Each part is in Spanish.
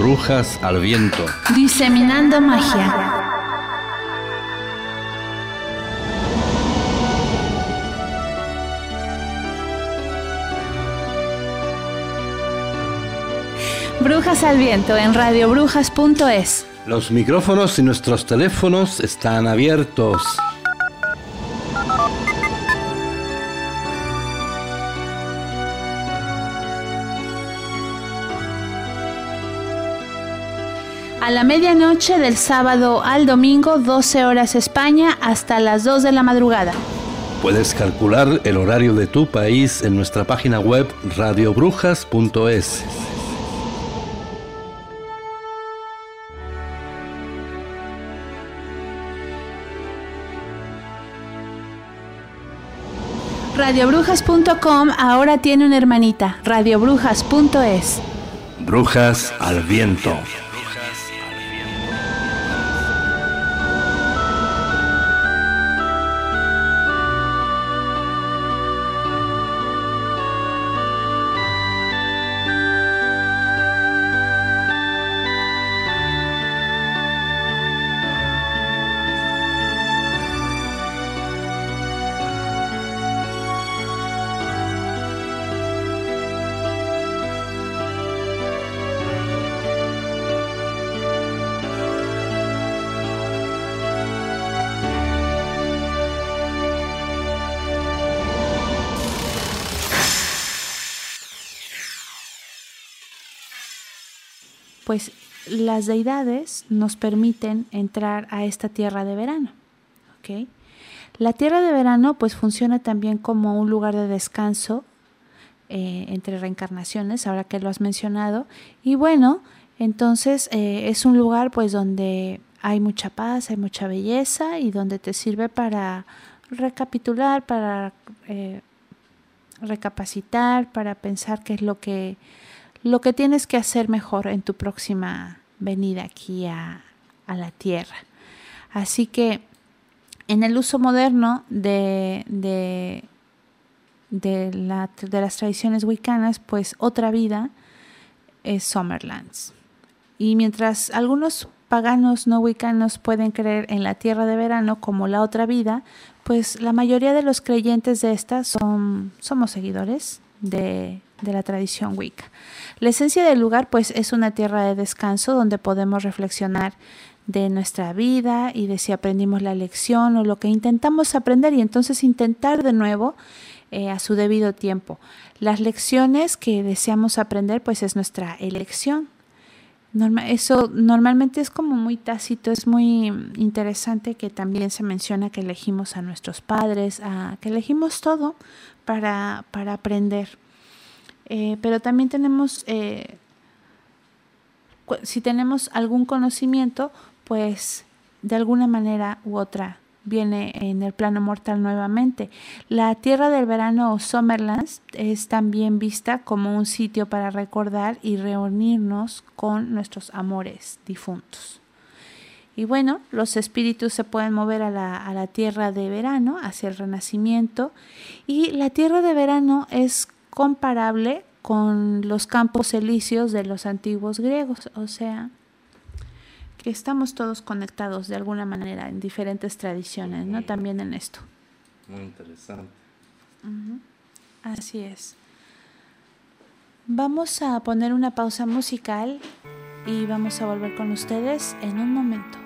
Brujas al viento. Diseminando magia. Brujas al viento en radiobrujas.es. Los micrófonos y nuestros teléfonos están abiertos. A la medianoche del sábado al domingo, 12 horas España, hasta las 2 de la madrugada. Puedes calcular el horario de tu país en nuestra página web radiobrujas.es. Radiobrujas.com ahora tiene una hermanita, radiobrujas.es. Brujas al viento. Las deidades nos permiten entrar a esta tierra de verano. La tierra de verano pues funciona también como un lugar de descanso eh, entre reencarnaciones, ahora que lo has mencionado. Y bueno, entonces eh, es un lugar pues donde hay mucha paz, hay mucha belleza y donde te sirve para recapitular, para eh, recapacitar, para pensar qué es lo que lo que tienes que hacer mejor en tu próxima venida aquí a, la tierra. Así que en el uso moderno de, de, de, las tradiciones wiccanas, pues otra vida es Summerlands. Y mientras algunos paganos no wiccanos pueden creer en la tierra de verano como la otra vida, pues la mayoría de los creyentes de esta son, somos seguidores de, de la tradición Wicca. La esencia del lugar pues es una tierra de descanso donde podemos reflexionar de nuestra vida y de si aprendimos la lección o lo que intentamos aprender y entonces intentar de nuevo eh, a su debido tiempo. Las lecciones que deseamos aprender pues es nuestra elección. eso normalmente es como muy tácito, es muy interesante que también se menciona que elegimos a nuestros padres, a, que elegimos todo para, para aprender. Eh, pero también tenemos, eh, si tenemos algún conocimiento, pues de alguna manera u otra viene en el plano mortal nuevamente. La Tierra del Verano o Summerlands es también vista como un sitio para recordar y reunirnos con nuestros amores difuntos. Y bueno, los espíritus se pueden mover a la, a la Tierra de Verano, hacia el Renacimiento, y la Tierra de Verano es comparable con los campos elíseos de los antiguos griegos, o sea, que estamos todos conectados de alguna manera en diferentes tradiciones, ¿no? También en esto. Muy interesante. Así es. Vamos a poner una pausa musical y vamos a volver con ustedes en un momento.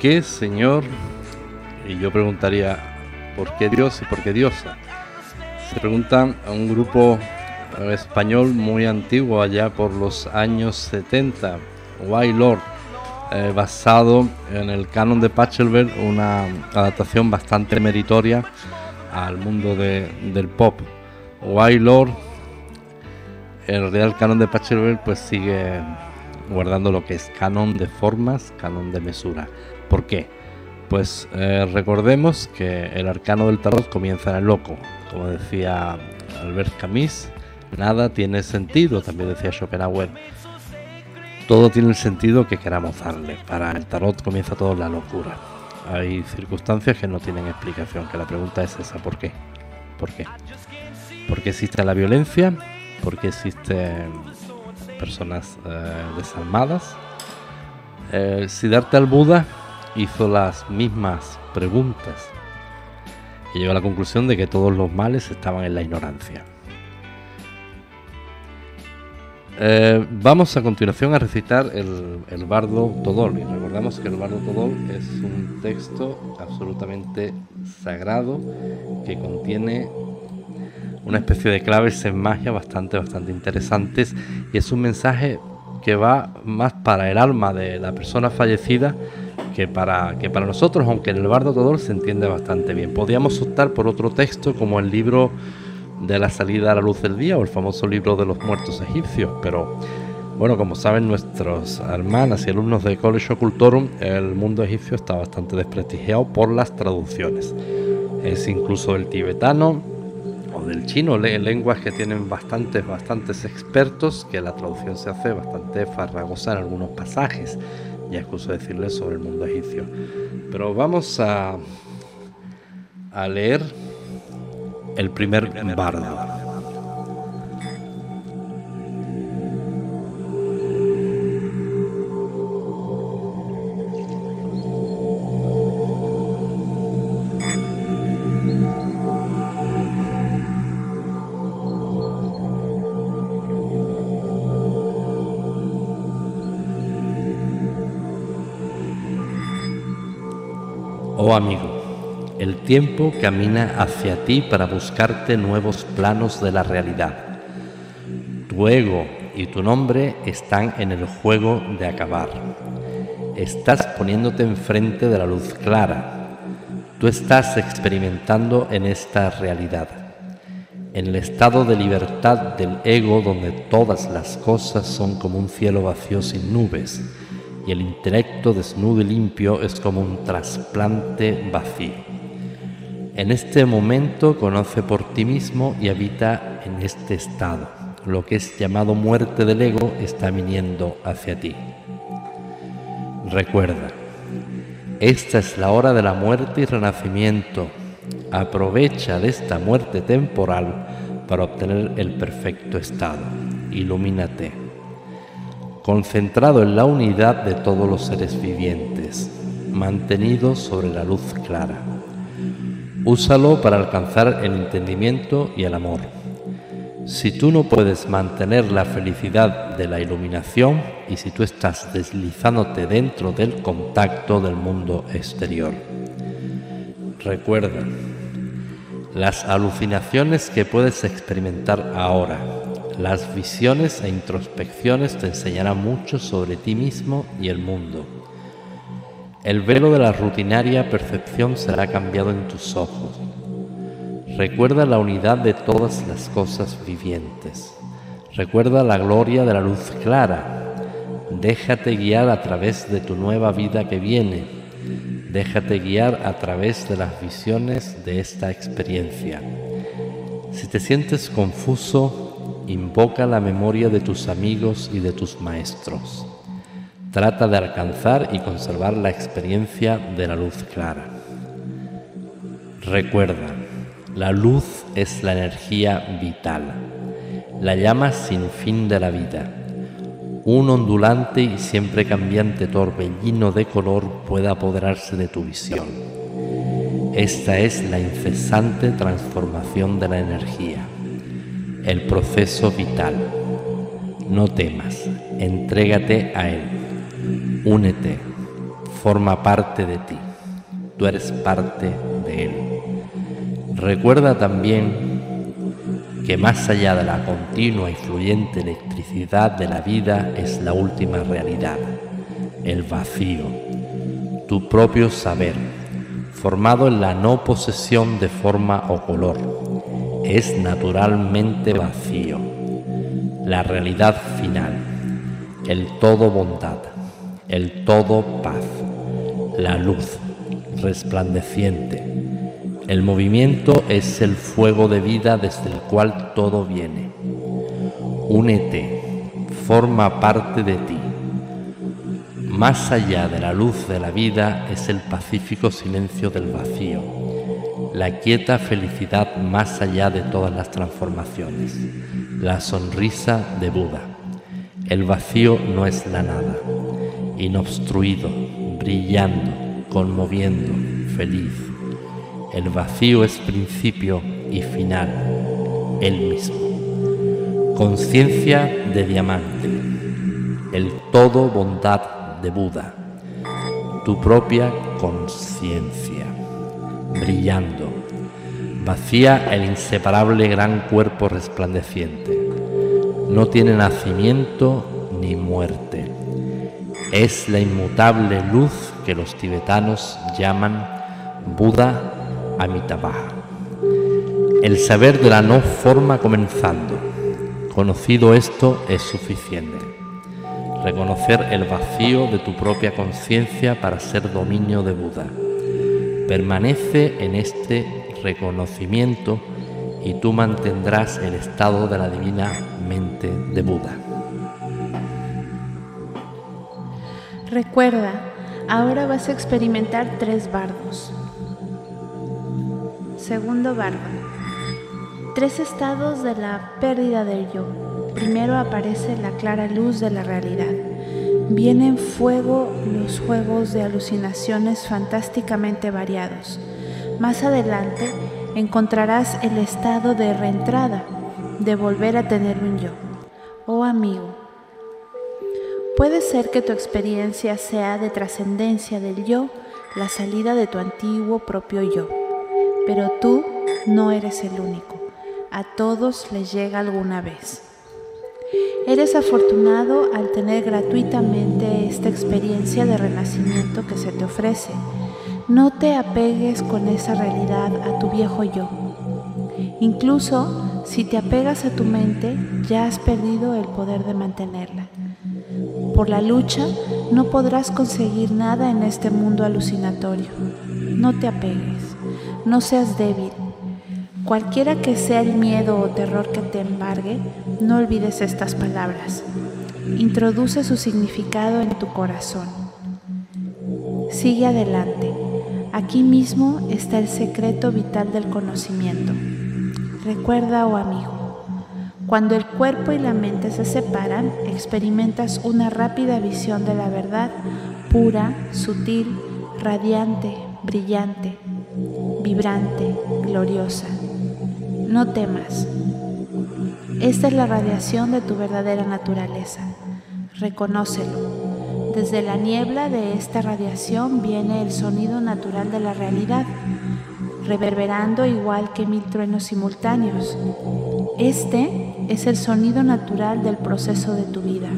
qué Señor? Y yo preguntaría, ¿por qué Dios y por qué Diosa? Se preguntan a un grupo eh, español muy antiguo allá por los años 70, Why Lord, eh, basado en el canon de Pachelbel, una adaptación bastante meritoria al mundo del pop. Why Lord, el real canon de Pachelbel, pues sigue guardando lo que es canon de formas, canon de mesura. ¿Por qué? Pues eh, recordemos que el arcano del tarot comienza en el loco. Como decía Albert Camus, nada tiene sentido, también decía Schopenhauer. Todo tiene el sentido que queramos darle. Para el tarot comienza todo la locura. Hay circunstancias que no tienen explicación, que la pregunta es esa, ¿por qué? ¿Por qué? ¿Por qué existe la violencia? ¿Por qué existen personas eh, desarmadas? Eh, si darte al Buda hizo las mismas preguntas y llegó a la conclusión de que todos los males estaban en la ignorancia. Eh, vamos a continuación a recitar el, Bardo Todol. Y recordamos que el Bardo Todol es un texto absolutamente sagrado que contiene una especie de claves en magia bastante, bastante interesantes y es un mensaje que va más para el alma de la persona fallecida que para, que para nosotros, aunque en el Bardo Todol se entiende bastante bien. Podríamos optar por otro texto como el libro de la salida a la luz del día o el famoso libro de los muertos egipcios, pero bueno, como saben nuestros hermanas y alumnos de College Occultorum, el mundo egipcio está bastante desprestigiado por las traducciones. Es incluso el tibetano o del chino, lenguas que tienen bastantes, bastantes expertos, que la traducción se hace bastante farragosa en algunos pasajes. Ya excuso decirles sobre el mundo egipcio. Pero vamos a, a leer el primer bardo. Amigo, el tiempo camina hacia ti para buscarte nuevos planos de la realidad. Tu ego y tu nombre están en el juego de acabar. Estás poniéndote enfrente de la luz clara. Tú estás experimentando en esta realidad, en el estado de libertad del ego donde todas las cosas son como un cielo vacío sin nubes y el intelecto desnudo y limpio es como un trasplante vacío. En este momento conoce por ti mismo y habita en este estado. Lo que es llamado muerte del ego está viniendo hacia ti. Recuerda, esta es la hora de la muerte y renacimiento. Aprovecha de esta muerte temporal para obtener el perfecto estado. Ilumínate. Concentrado en la unidad de todos los seres vivientes, mantenido sobre la luz clara. Úsalo para alcanzar el entendimiento y el amor. Si tú no puedes mantener la felicidad de la iluminación y si tú estás deslizándote dentro del contacto del mundo exterior. Recuerda, las alucinaciones que puedes experimentar ahora, las visiones e introspecciones te enseñarán mucho sobre ti mismo y el mundo. El velo de la rutinaria percepción será cambiado en tus ojos. Recuerda la unidad de todas las cosas vivientes. Recuerda la gloria de la luz clara. Déjate guiar a través de tu nueva vida que viene. Déjate guiar a través de las visiones de esta experiencia. Si te sientes confuso, invoca la memoria de tus amigos y de tus maestros. Trata de alcanzar y conservar la experiencia de la luz clara. Recuerda, la luz es la energía vital, la llama sin fin de la vida. Un ondulante y siempre cambiante torbellino de color puede apoderarse de tu visión. Esta es la incesante transformación de la energía, el proceso vital. No temas, entrégate a él. Únete, forma parte de ti, tú eres parte de Él. Recuerda también que más allá de la continua y fluyente electricidad de la vida es la última realidad, el vacío, tu propio saber, formado en la no posesión de forma o color, es naturalmente vacío, la realidad final, el todo bondad el todo paz, la luz resplandeciente. El movimiento es el fuego de vida desde el cual todo viene. únete, forma parte de ti. Más allá de la luz de la vida es el pacífico silencio del vacío, la quieta felicidad más allá de todas las transformaciones, la sonrisa de Buda. El vacío no es la nada, inobstruido, brillando, conmoviendo, feliz. El vacío es principio y final, el mismo. Conciencia de diamante, el todo bondad de Buda, tu propia conciencia, brillando, vacía el inseparable gran cuerpo resplandeciente. No tiene nacimiento ni muerte. Es la inmutable luz que los tibetanos llaman Buda Amitabha. El saber de la no forma comenzando. Conocido esto es suficiente. Reconocer el vacío de tu propia conciencia para ser dominio de Buda. Permanece en este reconocimiento y tú mantendrás el estado de la divina mente de Buda. Recuerda, ahora vas a experimentar tres bardos. Segundo bardo. Tres estados de la pérdida del yo. Primero aparece la clara luz de la realidad. Vienen fuego los juegos de alucinaciones fantásticamente variados. Más adelante encontrarás el estado de reentrada, de volver a tener un yo. Oh amigo, puede ser que tu experiencia sea de trascendencia del yo, la salida de tu antiguo propio yo pero tú no eres el único. A todos les llega alguna vez. Eres afortunado al tener gratuitamente esta experiencia de renacimiento que se te ofrece. No te apegues con esa realidad a tu viejo yo. Incluso si te apegas a tu mente, ya has perdido el poder de mantenerla. Por la lucha no podrás conseguir nada en este mundo alucinatorio. No te apegues no seas débil. Cualquiera que sea el miedo o terror que te embargue, no olvides estas palabras. Introduce su significado en tu corazón. Sigue adelante. Aquí mismo está el secreto vital del conocimiento. Recuerda, oh amigo, cuando el cuerpo y la mente se separan, experimentas una rápida visión de la verdad pura, sutil, radiante, brillante, vibrante, gloriosa. No temas. Esta es la radiación de tu verdadera naturaleza. Reconócelo. Desde la niebla de esta radiación viene el sonido natural de la realidad, reverberando igual que mil truenos simultáneos. Este es el sonido natural del proceso de tu vida.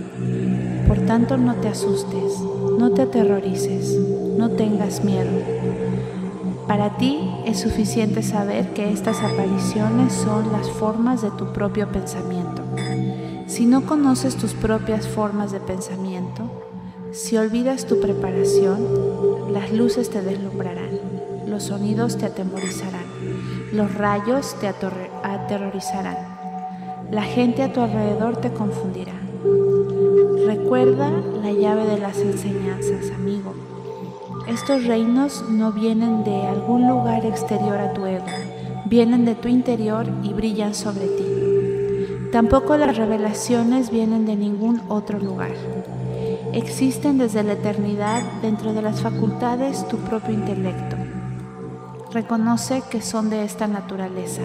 Por tanto, no te asustes, no te aterrorices, no tengas miedo. Para ti es suficiente saber que estas apariciones son las formas de tu propio pensamiento. Si no conoces tus propias formas de pensamiento, si olvidas tu preparación, las luces te deslumbrarán, los sonidos te atemorizarán, los rayos te aterrorizarán, la gente a tu alrededor te confundirá. Recuerda la llave de las enseñanzas, amigo estos reinos no vienen de algún lugar exterior a tu ego, vienen de tu interior y brillan sobre ti. Tampoco las revelaciones vienen de ningún otro lugar. Existen desde la eternidad dentro de las facultades tu propio intelecto. Reconoce que son de esta naturaleza.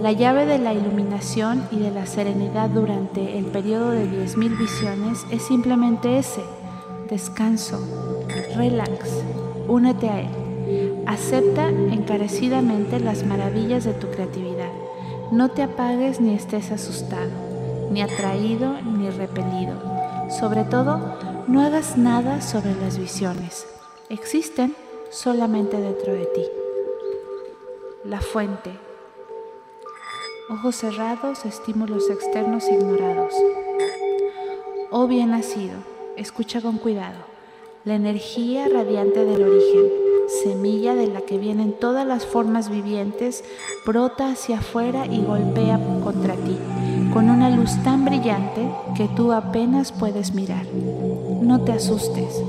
La llave de la iluminación y de la serenidad durante el periodo de 10.000 visiones es simplemente ese, descanso, relax, únete a Él. Acepta encarecidamente las maravillas de tu creatividad. No te apagues ni estés asustado, ni atraído ni repelido. Sobre todo, no hagas nada sobre las visiones. Existen solamente dentro de ti. La fuente. Ojos cerrados, estímulos externos ignorados. Oh bien nacido, escucha con cuidado la energía radiante del origen, semilla de la que vienen todas las formas vivientes, brota hacia afuera y golpea contra ti, con una luz tan brillante que tú apenas puedes mirar. No te asustes.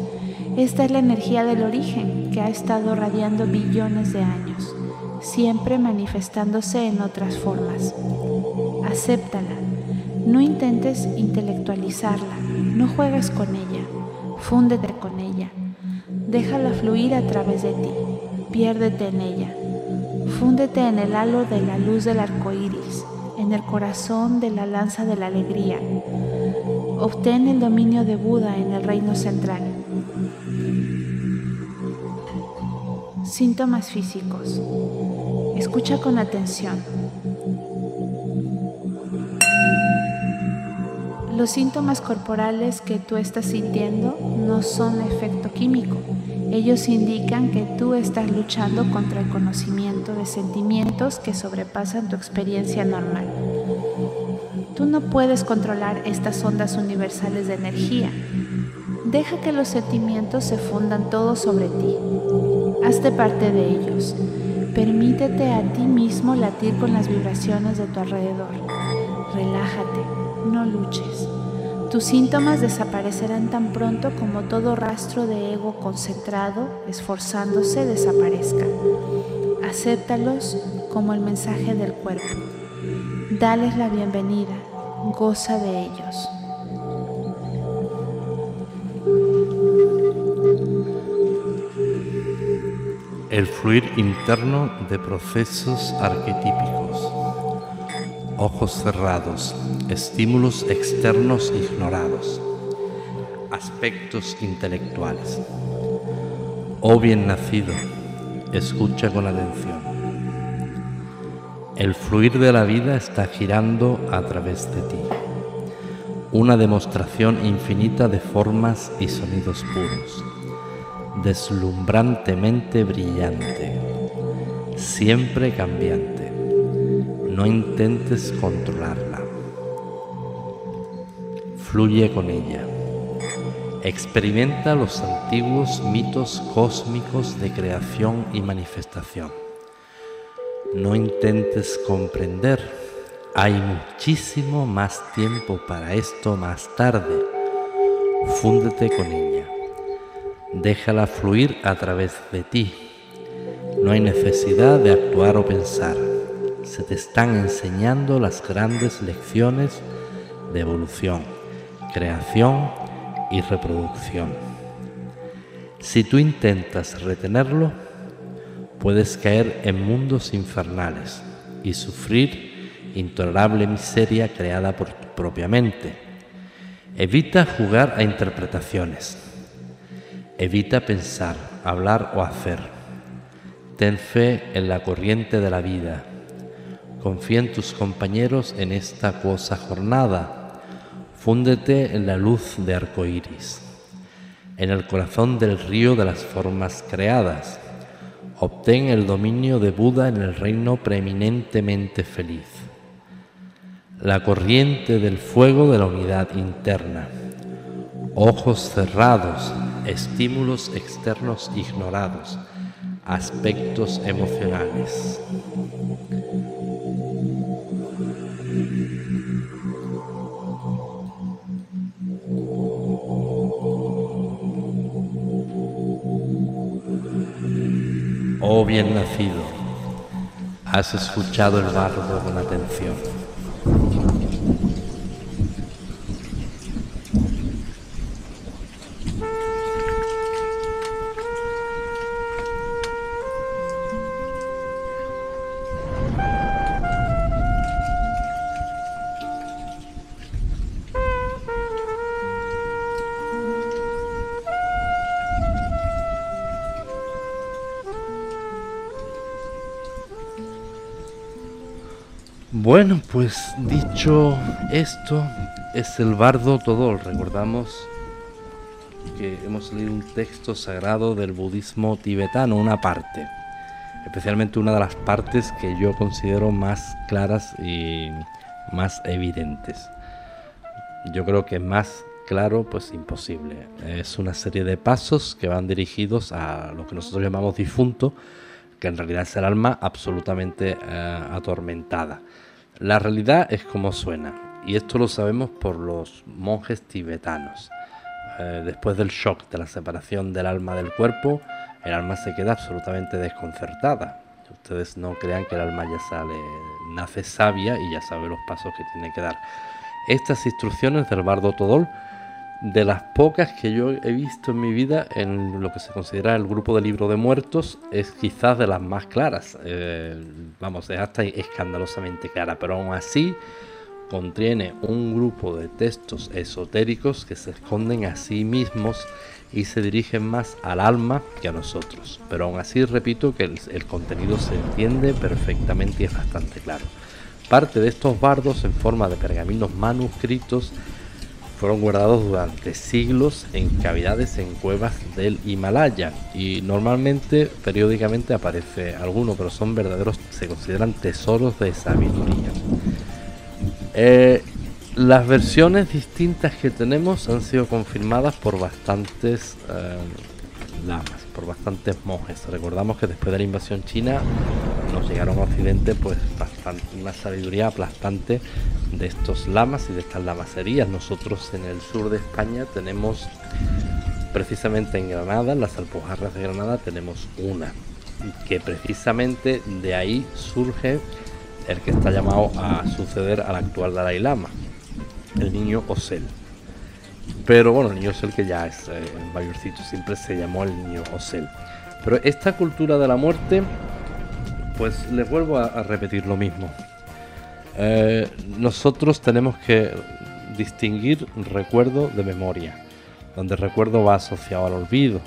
Esta es la energía del origen que ha estado radiando billones de años, siempre manifestándose en otras formas. Acéptala. No intentes intelectualizarla, no juegues con ella, fúndete con ella Déjala fluir a través de ti. Piérdete en ella. Fúndete en el halo de la luz del arco iris, en el corazón de la lanza de la alegría. Obtén el dominio de Buda en el reino central. Síntomas físicos. Escucha con atención. Los síntomas corporales que tú estás sintiendo no son efecto químico. Ellos indican que tú estás luchando contra el conocimiento de sentimientos que sobrepasan tu experiencia normal. Tú no puedes controlar estas ondas universales de energía. Deja que los sentimientos se fundan todos sobre ti. Hazte parte de ellos. Permítete a ti mismo latir con las vibraciones de tu alrededor. Relájate no luches. Tus síntomas desaparecerán tan pronto como todo rastro de ego concentrado, esforzándose, desaparezca. Acéptalos como el mensaje del cuerpo. Dales la bienvenida, goza de ellos. El fluir interno de procesos arquetípicos ojos cerrados, estímulos externos ignorados, aspectos intelectuales. Oh bien nacido, escucha con atención. El fluir de la vida está girando a través de ti. Una demostración infinita de formas y sonidos puros, deslumbrantemente brillante, siempre cambiante no intentes controlarla. Fluye con ella. Experimenta los antiguos mitos cósmicos de creación y manifestación. No intentes comprender. Hay muchísimo más tiempo para esto más tarde. Fúndete con ella. Déjala fluir a través de ti. No hay necesidad de actuar o pensar se te están enseñando las grandes lecciones de evolución, creación y reproducción. Si tú intentas retenerlo, puedes caer en mundos infernales y sufrir intolerable miseria creada por tu propia mente. Evita jugar a interpretaciones. Evita pensar, hablar o hacer. Ten fe en la corriente de la vida Confía en tus compañeros en esta cosa jornada. Fúndete en la luz de arco iris, en el corazón del río de las formas creadas. Obtén el dominio de Buda en el reino preeminentemente feliz. La corriente del fuego de la unidad interna. Ojos cerrados, estímulos externos ignorados, aspectos emocionales. Oh bien nacido, has escuchado el bardo con atención. Pues dicho esto, es el bardo todo. Recordamos que hemos leído un texto sagrado del budismo tibetano, una parte, especialmente una de las partes que yo considero más claras y más evidentes. Yo creo que más claro, pues imposible. Es una serie de pasos que van dirigidos a lo que nosotros llamamos difunto, que en realidad es el alma absolutamente eh, atormentada. La realidad es como suena, y esto lo sabemos por los monjes tibetanos. Eh, después del shock de la separación del alma del cuerpo, el alma se queda absolutamente desconcertada. Ustedes no crean que el alma ya sale, nace sabia y ya sabe los pasos que tiene que dar. Estas instrucciones del bardo Todol, de las pocas que yo he visto en mi vida en lo que se considera el grupo de libro de muertos, es quizás de las más claras. Eh, vamos, es hasta escandalosamente clara, pero aún así contiene un grupo de textos esotéricos que se esconden a sí mismos y se dirigen más al alma que a nosotros. Pero aún así repito que el, contenido se entiende perfectamente y es bastante claro. Parte de estos bardos en forma de pergaminos manuscritos fueron guardados durante siglos en cavidades en cuevas del Himalaya y normalmente periódicamente aparece alguno, pero son verdaderos, se consideran tesoros de sabiduría. Eh, las versiones distintas que tenemos han sido confirmadas por bastantes eh, lamas, por bastantes monjes. Recordamos que después de la invasión china nos llegaron a Occidente pues una sabiduría aplastante de estos lamas y de estas lamaserías. Nosotros en el sur de España tenemos precisamente en Granada, en las Alpujarras de Granada tenemos una que precisamente de ahí surge el que está llamado a suceder al actual Dalai Lama, el niño Osel. Pero bueno, el niño Osel que ya es eh, mayorcito, siempre se llamó el niño Osel. Pero esta cultura de la muerte, pues les vuelvo a, repetir lo mismo. Eh, nosotros tenemos que distinguir recuerdo de memoria, donde recuerdo va asociado al olvido.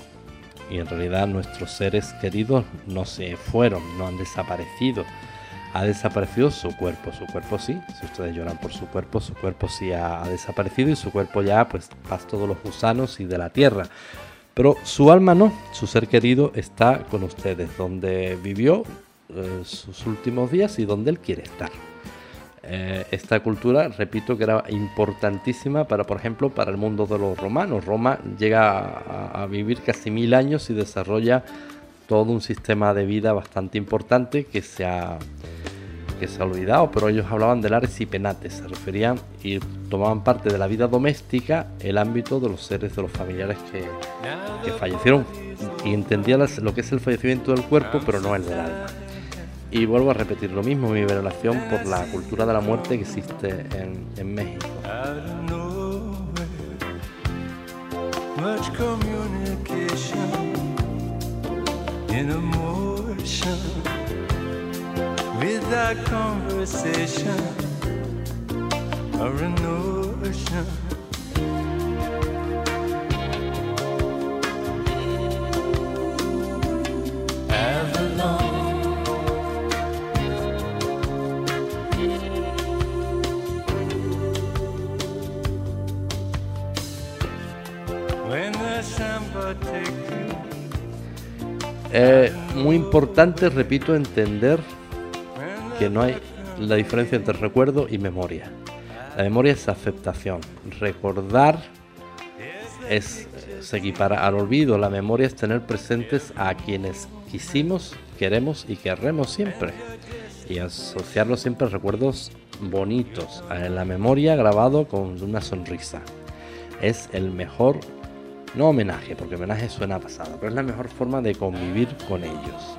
Y en realidad nuestros seres queridos no se fueron, no han desaparecido ha desaparecido su cuerpo. Su cuerpo sí, si ustedes lloran por su cuerpo, su cuerpo sí ha, desaparecido y su cuerpo ya pues pasa todos los gusanos y de la tierra. Pero su alma no, su ser querido está con ustedes, donde vivió eh, sus últimos días y donde él quiere estar. Eh, esta cultura, repito, que era importantísima para, por ejemplo, para el mundo de los romanos. Roma llega a, a vivir casi mil años y desarrolla todo un sistema de vida bastante importante que se ha, que se ha olvidado, pero ellos hablaban del ares y penates, se referían y tomaban parte de la vida doméstica el ámbito de los seres, de los familiares que, que fallecieron y entendían lo que es el fallecimiento del cuerpo, pero no el del alma. Y vuelvo a repetir lo mismo, mi relación por la cultura de la muerte que existe en, en México. In emotion without conversation or a notion. When the samba Es muy importante, repito, entender que no hay la diferencia entre recuerdo y memoria. La memoria es aceptación. Recordar es, se equipara al olvido. La memoria es tener presentes a quienes quisimos, queremos y querremos siempre. Y asociarlo siempre a recuerdos bonitos. En la memoria grabado con una sonrisa. Es el mejor no homenaje, porque homenaje suena pasado, pero es la mejor forma de convivir con ellos.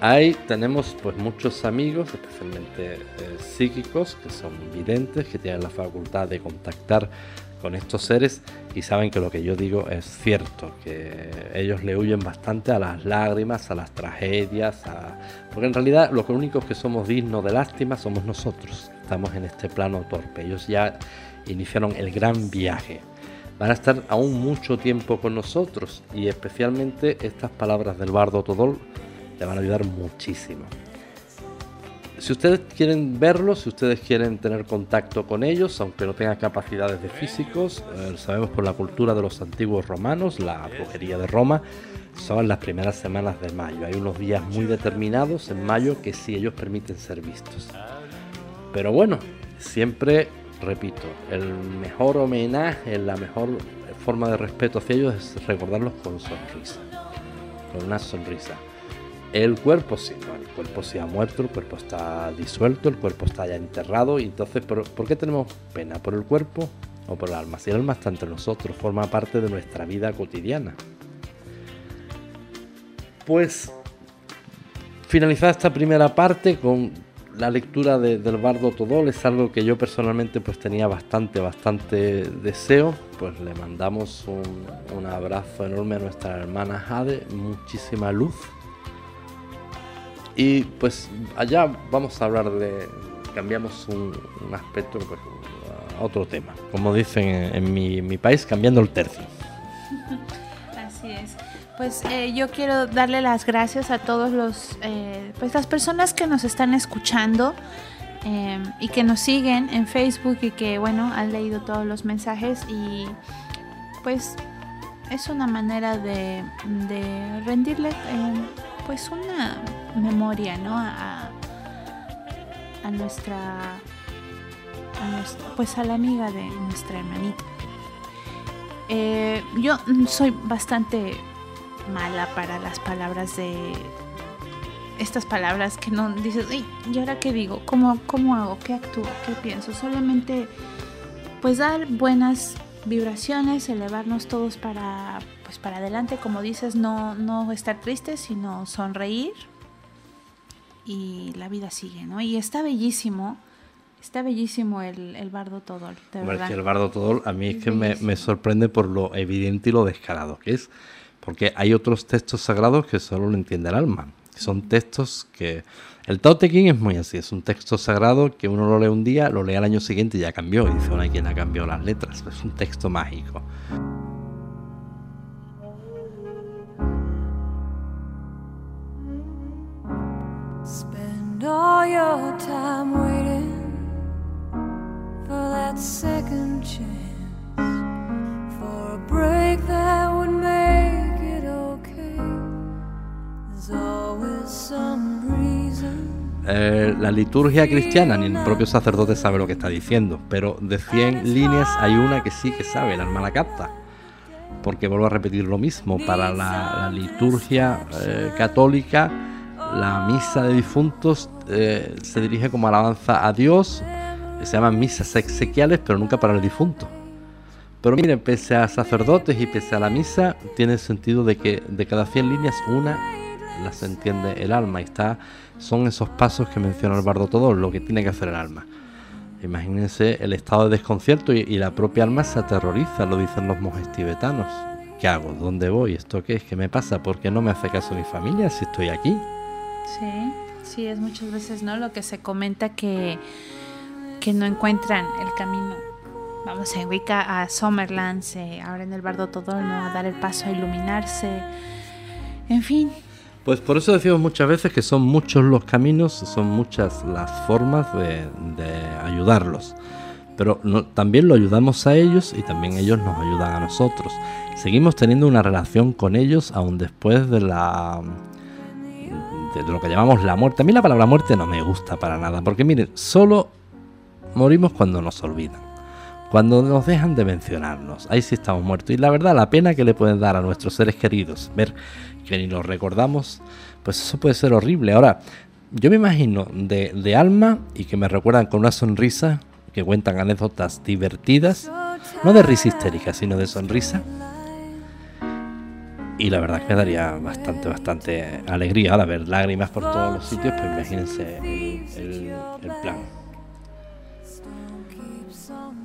Ahí tenemos pues muchos amigos, especialmente eh, psíquicos, que son videntes, que tienen la facultad de contactar con estos seres y saben que lo que yo digo es cierto, que ellos le huyen bastante a las lágrimas, a las tragedias, porque en realidad los únicos que somos dignos de lástima somos nosotros, estamos en este plano torpe, ellos ya iniciaron el gran viaje van a estar aún mucho tiempo con nosotros y especialmente estas palabras del bardo Todol le van a ayudar muchísimo. Si ustedes quieren verlos, si ustedes quieren tener contacto con ellos, aunque no tengan capacidades de físicos, eh, sabemos por la cultura de los antiguos romanos, la brujería de Roma, son las primeras semanas de mayo. Hay unos días muy determinados en mayo que sí ellos permiten ser vistos. Pero bueno, siempre repito, el mejor homenaje, la mejor forma de respeto hacia ellos es recordarlos con sonrisa, con una sonrisa. El cuerpo sí, el cuerpo sí ha muerto, el cuerpo está disuelto, el cuerpo está ya enterrado. Y entonces, ¿por, ¿por qué tenemos pena? ¿Por el cuerpo o por el alma? Si el alma está entre nosotros, forma parte de nuestra vida cotidiana. Pues finalizada esta primera parte con la lectura del Bardo Todol es algo que yo personalmente pues tenía bastante, bastante deseo. Pues le mandamos un, abrazo enorme a nuestra hermana Jade, muchísima luz y pues allá vamos a hablar de, cambiamos un, aspecto pues, a otro tema, como dicen en, mi, país, cambiando el tercio. Pues eh, yo quiero darle las gracias a todos los, eh, pues las personas que nos están escuchando eh, y que nos siguen en Facebook y que bueno han leído todos los mensajes y pues es una manera de, rendirle pues una memoria, ¿no? A, nuestra, pues a la amiga de nuestra hermanita. Yo soy bastante mala para las palabras de estas palabras que no dices, ¿y ahora qué digo? ¿Cómo, ¿Cómo hago? ¿Qué actúo? ¿Qué pienso? Solamente pues dar buenas vibraciones, elevarnos todos para pues para adelante, como dices, no, no estar tristes, sino sonreír y la vida sigue, ¿no? Y está bellísimo, está bellísimo el, el Bardo Todol, de verdad. el Bardo Todol a mí es, que me, me, sorprende por lo evidente y lo descarado que es, porque hay otros textos sagrados que solo lo entiende el alma. Son textos que... El Tao Te Ching es muy así, es un texto sagrado que uno lo lee un día, lo lee al año siguiente y ya cambió. Y dice, una quien ha cambiado las letras. Es un texto mágico. all your time waiting for that second chance for a break that would make Eh, la liturgia cristiana, ni el propio sacerdote sabe lo que está diciendo, pero de 100 líneas hay una que sí que sabe, la hermana capta porque vuelvo a repetir lo mismo, para la, la liturgia eh, católica la misa de difuntos eh, se dirige como alabanza a Dios, se llaman misas exequiales, pero nunca para el difunto. Pero miren, pese a sacerdotes y pese a la misa, tiene sentido de que de cada 100 líneas una las entiende el alma y está, son esos pasos que menciona el bardo todo, lo que tiene que hacer el alma. Imagínense el estado de desconcierto y, y la propia alma se aterroriza, lo dicen los monjes tibetanos. ¿Qué hago? ¿Dónde voy? ¿Esto qué es? ¿Qué me pasa? ¿Por qué no me hace caso mi familia si estoy aquí? Sí, sí, es muchas veces, ¿no? Lo que se comenta que, que no encuentran el camino. Vamos, se ubica a Summerland, ahora en el Bardo todo, ¿no? A dar el paso a iluminarse. En fin. Pues por eso decimos muchas veces que son muchos los caminos, son muchas las formas de, ayudarlos. Pero también lo ayudamos a ellos y también ellos nos ayudan a nosotros. Seguimos teniendo una relación con ellos aún después de la de, lo que llamamos la muerte. A mí la palabra muerte no me gusta para nada, porque miren, solo morimos cuando nos olvidan, cuando nos dejan de mencionarnos. Ahí sí estamos muertos. Y la verdad, la pena que le pueden dar a nuestros seres queridos, ver que ni los recordamos, pues eso puede ser horrible. Ahora, yo me imagino de, de alma y que me recuerdan con una sonrisa, que cuentan anécdotas divertidas, no de risa histérica, sino de sonrisa y la verdad que me daría bastante, bastante alegría. Ahora ver lágrimas por todos los sitios, pues imagínense el, plan.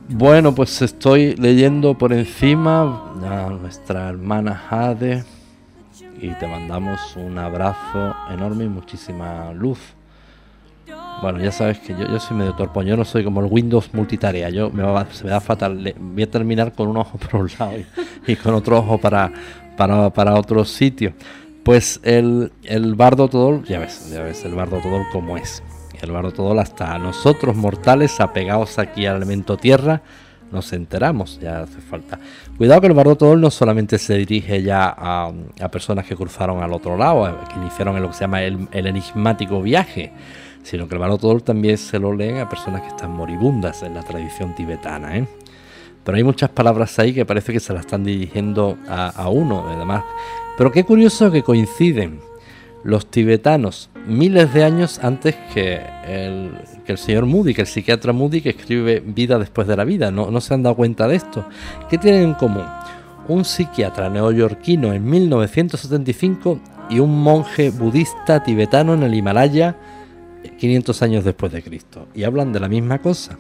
Bueno, pues estoy leyendo por encima a nuestra hermana Jade y te mandamos un abrazo enorme y muchísima luz. Bueno, ya sabes que yo, yo soy medio torpón, yo no soy como el Windows multitarea, yo me se me da fatal. voy a terminar con un ojo por un lado y con otro ojo para, para, para otros sitios. Pues el, el bardo todol, ya ves, ya ves el bardo todol como es. El bardo todol hasta nosotros mortales apegados aquí al elemento tierra nos enteramos, ya hace falta. Cuidado que el bardo todol no solamente se dirige ya a, personas que cruzaron al otro lado, que iniciaron en lo que se llama el, el enigmático viaje, sino que el Manotol también se lo leen a personas que están moribundas en la tradición tibetana. ¿eh? Pero hay muchas palabras ahí que parece que se las están dirigiendo a, uno, además. Pero qué curioso que coinciden los tibetanos miles de años antes que el, que el señor Moody, que el psiquiatra Moody que escribe Vida después de la vida. No, no se han dado cuenta de esto. ¿Qué tienen en común? Un psiquiatra neoyorquino en 1975 y un monje budista tibetano en el Himalaya 500 años después de Cristo. Y hablan de la misma cosa.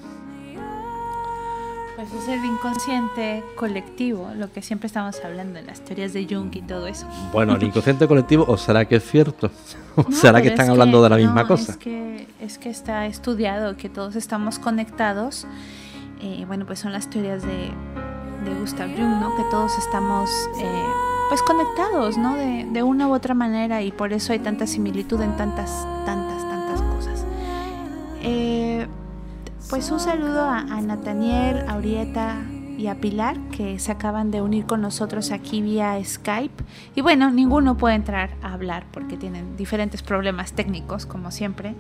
Pues es el inconsciente colectivo, lo que siempre estamos hablando en las teorías de Jung y todo eso. Bueno, el inconsciente colectivo, ¿o será que es cierto? ¿O será que están hablando de la misma cosa? Es que, es que está estudiado que todos estamos conectados. Eh, bueno, pues son las teorías de, de Gustav Jung, ¿no? Que todos estamos... Eh, pues conectados, ¿no? De, de, una u otra manera y por eso hay tanta similitud en tantas, tantas, tantas cosas. Eh, pues un saludo a, a Nathaniel, a Urieta y a Pilar que se acaban de unir con nosotros aquí vía Skype. Y bueno, ninguno puede entrar a hablar porque tienen diferentes problemas técnicos, como siempre.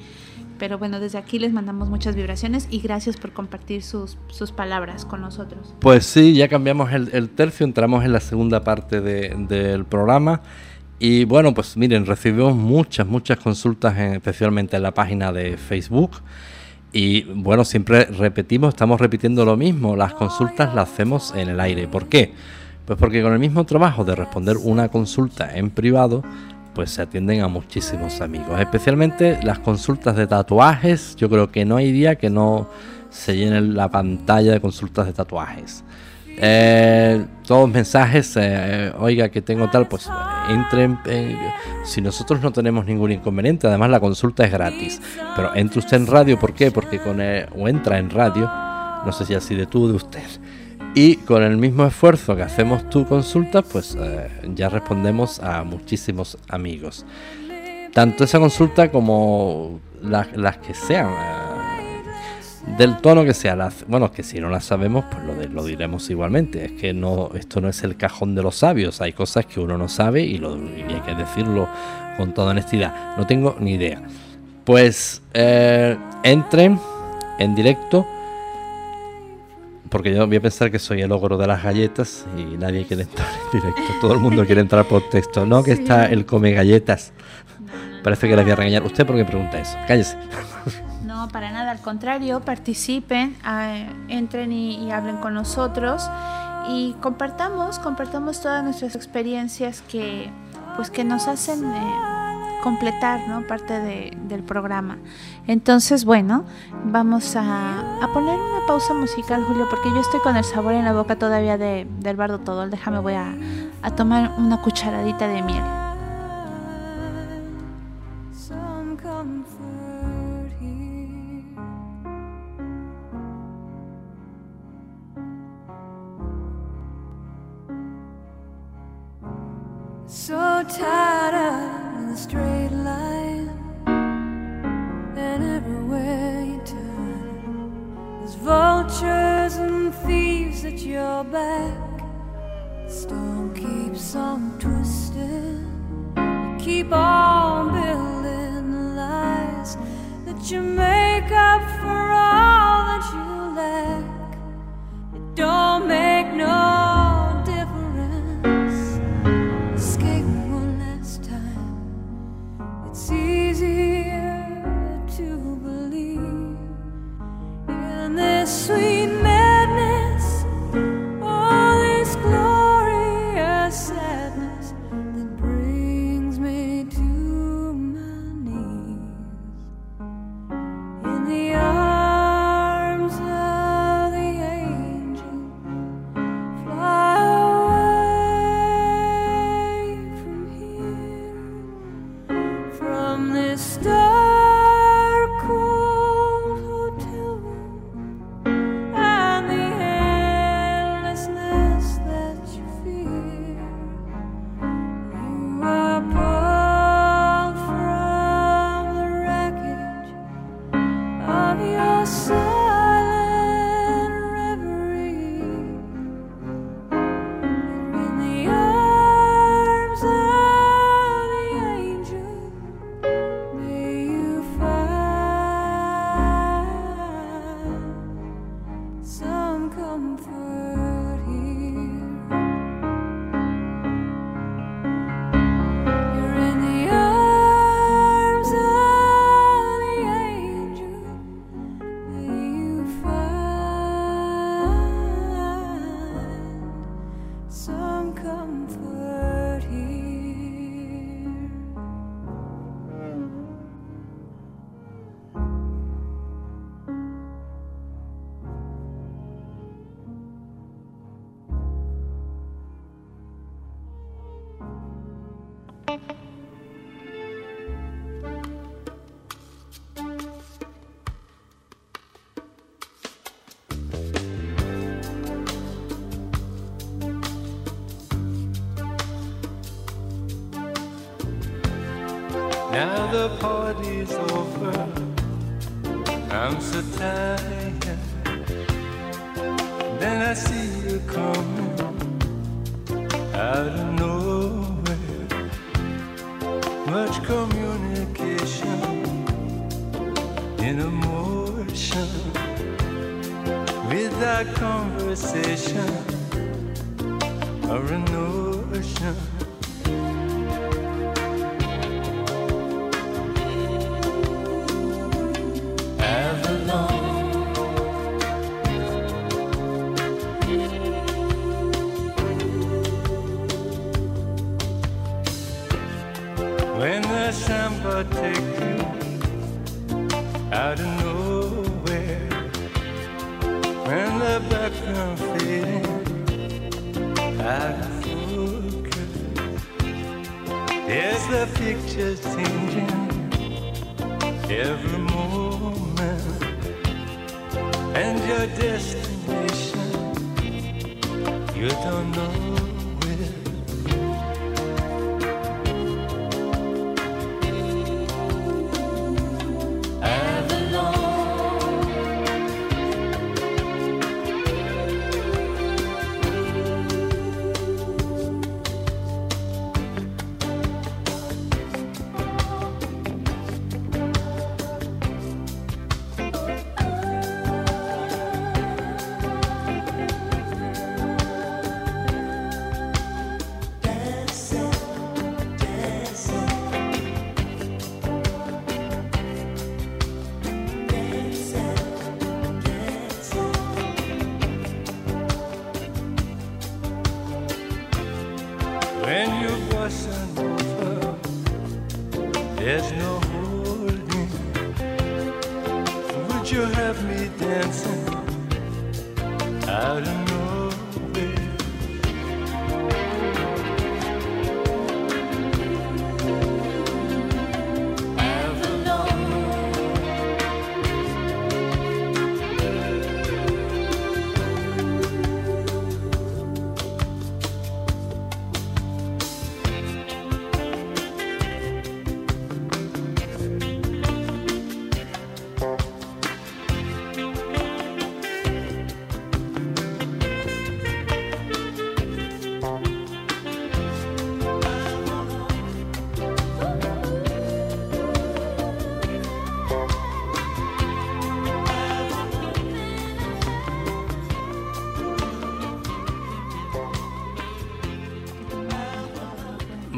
Pero bueno, desde aquí les mandamos muchas vibraciones y gracias por compartir sus, sus palabras con nosotros. Pues sí, ya cambiamos el, tercio, entramos en la segunda parte del programa. Y bueno, pues miren, recibimos muchas, muchas consultas, especialmente en la página de Facebook. Y bueno, siempre repetimos, estamos repitiendo lo mismo, las consultas las hacemos en el aire. ¿Por qué? Pues porque con el mismo trabajo de responder una consulta en privado, pues se atienden a muchísimos amigos. Especialmente las consultas de tatuajes, yo creo que no hay día que no se llene la pantalla de consultas de tatuajes. Eh, todos mensajes, eh, oiga que tengo tal, pues entren, si nosotros no tenemos ningún inconveniente, además la consulta es gratis, pero entre usted en radio, ¿por qué? Porque con o entra en radio, no sé si así de tú, de usted, y con el mismo esfuerzo que hacemos tu consulta, pues eh, ya respondemos a muchísimos amigos. Tanto esa consulta como las que sean, eh, del tono que sea. Las, bueno, que si no las sabemos, pues lo, lo, diremos igualmente. Es que no, esto no es el cajón de los sabios. Hay cosas que uno no sabe y, lo, hay que decirlo con toda honestidad. No tengo ni idea. Pues eh, entren en directo porque yo voy a pensar que soy el ogro de las galletas y nadie quiere entrar en directo. Todo el mundo quiere entrar por texto. No, que está el come galletas. Parece que la voy a regañar. ¿Usted por qué pregunta eso? Cállese. No, para nada. Al contrario, participen, ah, entren y, hablen con nosotros y compartamos, compartamos todas nuestras experiencias que, pues, que nos hacen. Eh, completar ¿no? parte de, del programa. Entonces, bueno, vamos a, a, poner una pausa musical, Julio, porque yo estoy con el sabor en la boca todavía de, del bardo todo. Déjame, voy a, a tomar una cucharadita de miel. So tired of the straight line, and everywhere you turn, there's vultures and thieves at your back. The storm keeps on twisting. You keep on building the lies that you make up for all that you lack. It don't make no sweet Now the party's over. I'm so tired. Then I see you coming out of nowhere. Much communication in emotion without conversation or a notion.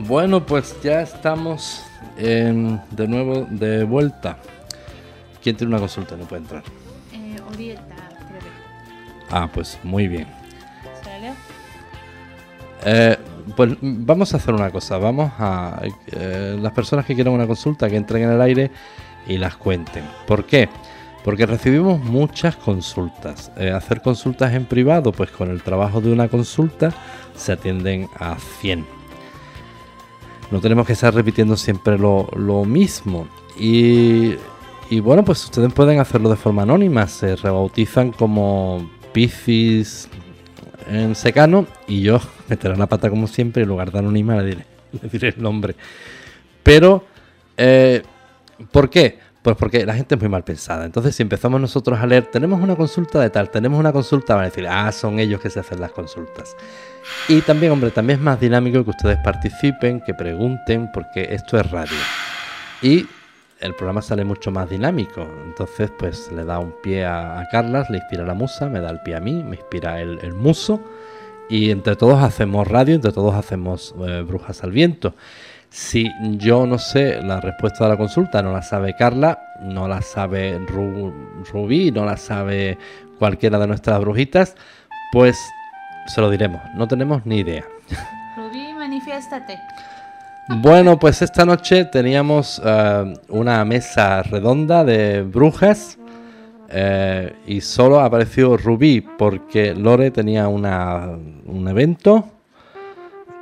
Bueno, pues ya estamos en- de nuevo de vuelta. ¿Quién tiene una consulta? No puede entrar. Eh, Orieta. Ah, pues muy bien. Eh, pues vamos a hacer una cosa. Vamos a eh, las personas que quieran una consulta que entren en el aire y las cuenten. ¿Por qué? Porque recibimos muchas consultas. Eh, hacer consultas en privado, pues con el trabajo de una consulta se atienden a 100. No tenemos que estar repitiendo siempre lo, lo mismo. Y, y bueno, pues ustedes pueden hacerlo de forma anónima. Se rebautizan como Piscis en secano y yo meteré la pata como siempre en lugar de anónima le diré, diré el nombre. Pero, eh, ¿por qué? Pues porque la gente es muy mal pensada. Entonces, si empezamos nosotros a leer, tenemos una consulta de tal, tenemos una consulta, van a decir, ah, son ellos que se hacen las consultas. Y también, hombre, también es más dinámico que ustedes participen, que pregunten, porque esto es radio. Y el programa sale mucho más dinámico. Entonces, pues le da un pie a, a Carlas, le inspira la musa, me da el pie a mí, me inspira el, muso. Y entre todos hacemos radio, entre todos hacemos eh, Brujas al Viento. Si yo no sé la respuesta de la consulta, no la sabe Carla, no la sabe Ru- Rubí, no la sabe cualquiera de nuestras brujitas, pues se lo diremos. No tenemos ni idea. Rubí, manifiéstate. Bueno, pues esta noche teníamos eh, una mesa redonda de brujas eh, y solo apareció Rubí porque Lore tenía una- un evento.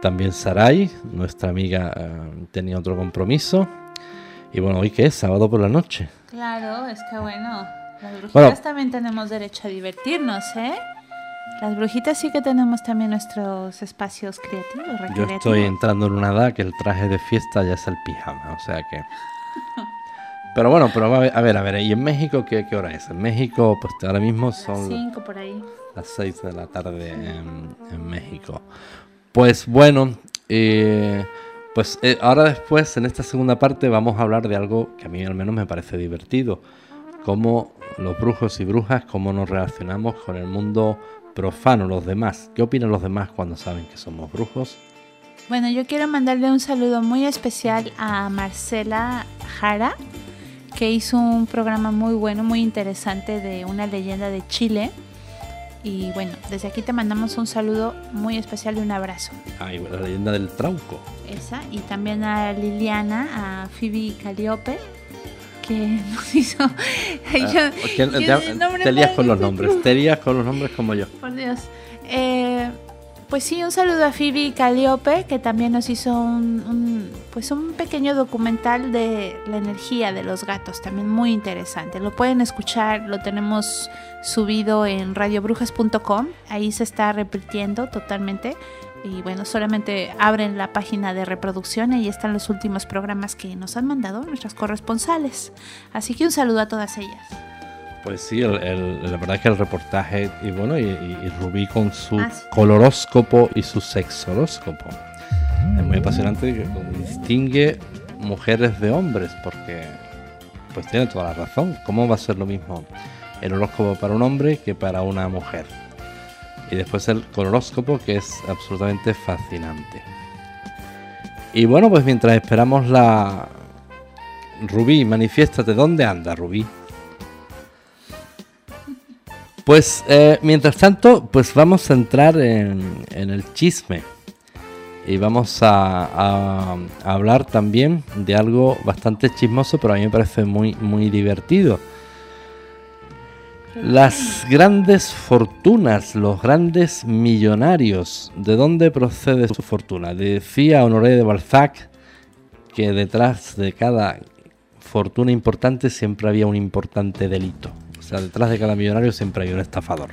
También Sarai, nuestra amiga, eh, tenía otro compromiso. Y bueno, hoy que es sábado por la noche. Claro, es que bueno, las brujitas Bueno. también tenemos derecho a divertirnos, ¿eh? Las brujitas sí que tenemos también nuestros espacios creativos, Yo recreativos. estoy entrando en una edad que el traje de fiesta ya es el pijama, o sea que... Pero bueno, pero a ver, a ver, a ver, ¿y en México qué, qué hora es? En México, pues ahora mismo son... Cinco por ahí. las 6 de la tarde en, en México. Pues bueno, eh, pues eh, ahora después, en esta segunda parte, vamos a hablar de algo que a mí al menos me parece divertido. Cómo los brujos y brujas, cómo nos relacionamos con el mundo profano, los demás. ¿Qué opinan los demás cuando saben que somos brujos? Bueno, yo quiero mandarle un saludo muy especial a Marcela Jara, que hizo un programa muy bueno, muy interesante de una leyenda de Chile. Y bueno, desde aquí te mandamos un saludo muy especial y un abrazo. Ay, la leyenda del trauco. Esa, y también a Liliana, a Phoebe Calliope, que nos hizo. Yo- Ah, ¿quién- yo te, te lías con los no nombres, te lías con los nombres como yo. Por Dios. Eh, pues sí, un saludo a Phoebe Calliope, que también nos hizo un, un, pues un pequeño documental de la energía de los gatos, también muy interesante. Lo pueden escuchar, lo tenemos subido en radiobrujas.com, ahí se está repitiendo totalmente. Y bueno, solamente abren la página de reproducción ahí están los últimos programas que nos han mandado nuestras corresponsales. Así que un saludo a todas ellas. Pues sí, el- el- la verdad es que el reportaje, y bueno, y, y- Rubí con su Ah, sí. coloróscopo y su sexoróscopo. Es muy apasionante que distingue mujeres de hombres, porque pues tiene toda la razón. ¿Cómo va a ser lo mismo el horóscopo para un hombre que para una mujer? Y después el coloróscopo, que es absolutamente fascinante. Y bueno, pues mientras esperamos la... Rubí, manifiéstate, ¿dónde anda Rubí? Pues eh, mientras tanto, pues vamos a entrar en, el chisme y vamos a, a- a hablar también de algo bastante chismoso, pero a mí me parece muy, muy divertido. Las grandes fortunas, los grandes millonarios, ¿de dónde procede su fortuna? Decía Honoré de Balzac que detrás de cada fortuna importante siempre había un importante delito. Sea, detrás de cada millonario siempre hay un estafador.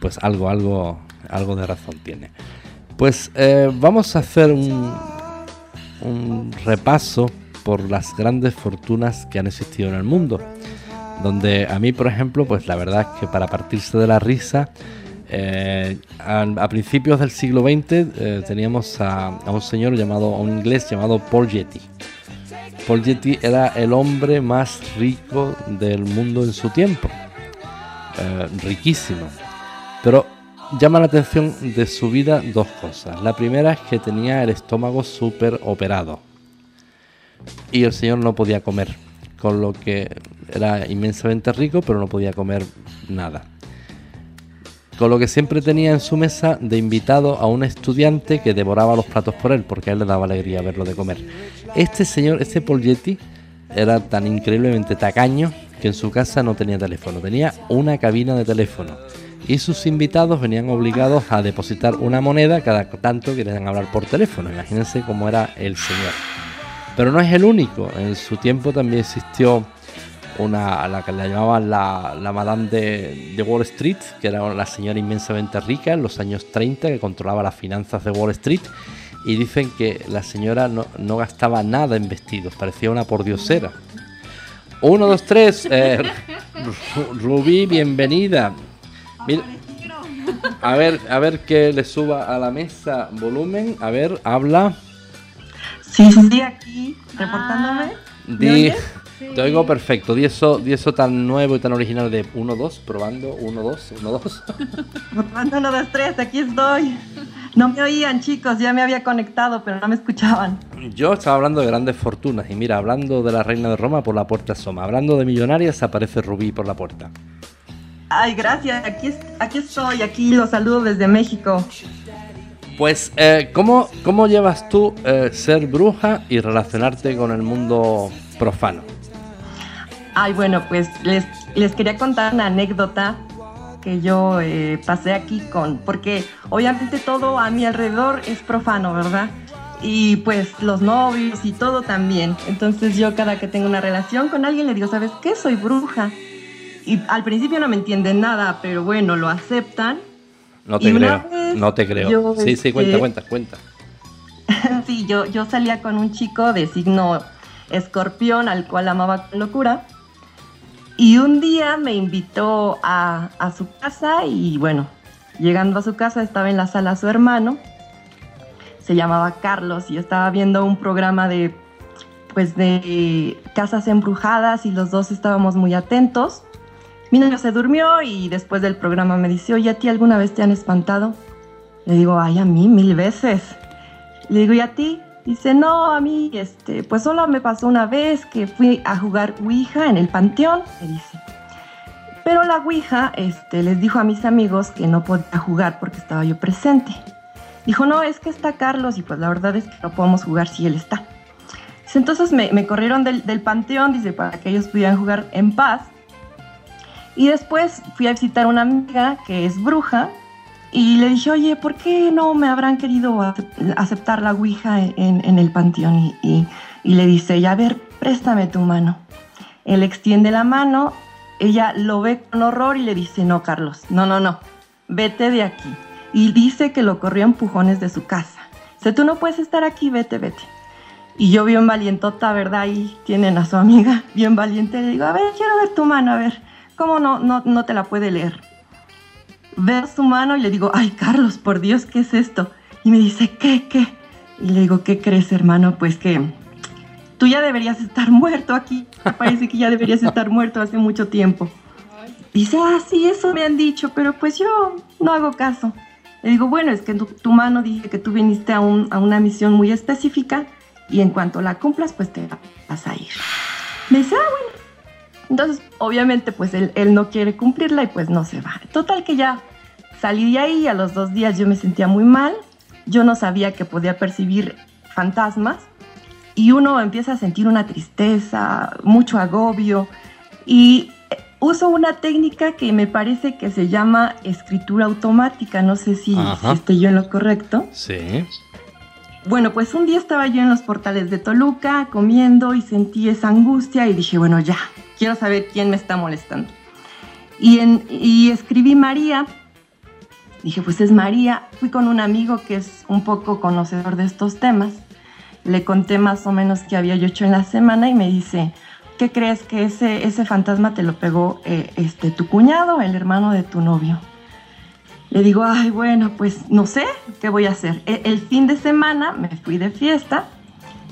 Pues algo, algo, algo de razón tiene. Pues eh, vamos a hacer un, un repaso por las grandes fortunas que han existido en el mundo. Donde a mí, por ejemplo, pues la verdad es que para partirse de la risa, eh, a, a principios del siglo XX eh, teníamos a, a un señor llamado, a un inglés llamado Paul Getty. Paul era el hombre más rico del mundo en su tiempo. Eh, riquísimo. Pero llama la atención de su vida dos cosas. La primera es que tenía el estómago súper operado. Y el señor no podía comer. Con lo que era inmensamente rico, pero no podía comer nada. Con lo que siempre tenía en su mesa de invitado a un estudiante que devoraba los platos por él, porque a él le daba alegría verlo de comer. Este señor, este Paul Getty, era tan increíblemente tacaño que en su casa no tenía teléfono, tenía una cabina de teléfono. Y sus invitados venían obligados a depositar una moneda cada tanto querían hablar por teléfono. Imagínense cómo era el señor. Pero no es el único. En su tiempo también existió una a la que la llamaban la, la Madame de, de Wall Street, que era la señora inmensamente rica en los años 30 que controlaba las finanzas de Wall Street. Y dicen que la señora no, no gastaba nada en vestidos, parecía una pordiosera. Uno, dos, tres. eh, Ru- Rubí, bienvenida. Mira, a ver, a ver que le suba a la mesa volumen. A ver, habla. Sí, sí, aquí reportándome. ¿Me Di? Te oigo perfecto. Di eso, di eso tan nuevo y tan original de 1-2, probando 1-2, 1-2. Probando uno, dos, tres, aquí estoy. No me oían, chicos, ya me había conectado, pero no me escuchaban. Yo estaba hablando de grandes fortunas y mira, hablando de la reina de Roma por la puerta asoma. Hablando de millonarias aparece Rubí por la puerta. Ay, gracias, aquí, aquí estoy, aquí los saludo desde México. Pues, eh, ¿cómo, ¿cómo llevas tú eh, ser bruja y relacionarte con el mundo profano? Ay, bueno, pues les, les quería contar una anécdota que yo eh, pasé aquí con, porque obviamente todo a mi alrededor es profano, ¿verdad? Y pues los novios y todo también. Entonces yo cada que tengo una relación con alguien le digo, ¿sabes qué? Soy bruja. Y al principio no me entienden nada, pero bueno, lo aceptan. No te creo, no te creo. yo, sí, sí, cuenta, este, cuenta, cuenta. Sí, yo, yo salía con un chico de signo escorpión al cual amaba con locura. Y un día me invitó a, a su casa y bueno, llegando a su casa estaba en la sala su hermano. Se llamaba Carlos y estaba viendo un programa de pues de casas embrujadas y los dos estábamos muy atentos. Mi novio se durmió y después del programa me dice, oye, ¿a ti alguna vez te han espantado? Le digo, ay, a mí mil veces. Le digo, ¿y a ti? Dice, no, a mí, este, pues solo me pasó una vez que fui a jugar Ouija en el panteón, me dice. Pero la Ouija, este, les dijo a mis amigos que no podía jugar porque estaba yo presente. Dijo, no, es que está Carlos y pues la verdad es que no podemos jugar si él está. Entonces me, me corrieron del, del panteón, dice, para que ellos pudieran jugar en paz. Y después fui a visitar a una amiga que es bruja y le dije, oye, ¿por qué no me habrán querido acep- aceptar la Ouija en, en el panteón? Y, y- y le dice, ella, a ver, préstame tu mano. Él extiende la mano, ella lo ve con horror y le dice, no, Carlos, no, no, no, vete de aquí. Y dice que lo corrió a empujones de su casa. Dice, tú no puedes estar aquí, vete, vete. Y yo bien valientota, ¿verdad? Ahí tienen a su amiga, bien valiente. Le digo, a ver, quiero ver tu mano, a ver, ¿cómo no, no, no te la puede leer? Veo su mano y le digo, ay, Carlos, por Dios, ¿qué es esto? Y me dice, ¿qué, qué? Y le digo, ¿qué crees, hermano? Pues que tú ya deberías estar muerto aquí. Me parece que ya deberías estar muerto hace mucho tiempo. Dice, ah, sí, eso me han dicho, pero pues yo no hago caso. Le digo, bueno, es que tu, mano dice que tú viniste a, un- a una misión muy específica y en cuanto la cumplas, pues te vas a ir. Me dice, ah, bueno. Entonces, obviamente, pues él, él no quiere cumplirla y pues no se va. Total que ya salí de ahí, a los dos días yo me sentía muy mal, yo no sabía que podía percibir fantasmas y uno empieza a sentir una tristeza, mucho agobio y uso una técnica que me parece que se llama escritura automática, no sé si, si estoy yo en lo correcto. Sí. Bueno, pues un día estaba yo en los portales de Toluca comiendo y sentí esa angustia y dije, bueno, ya, quiero saber quién me está molestando. Y, en- y escribí María. Dije, pues es María. Fui con un amigo que es un poco conocedor de estos temas. Le conté más o menos qué había yo hecho en la semana y me dice, ¿qué crees que ese, ese fantasma te lo pegó eh, este, tu cuñado, el hermano de tu novio? Le digo, ay, bueno, pues no sé qué voy a hacer. E- El, fin de semana me fui de fiesta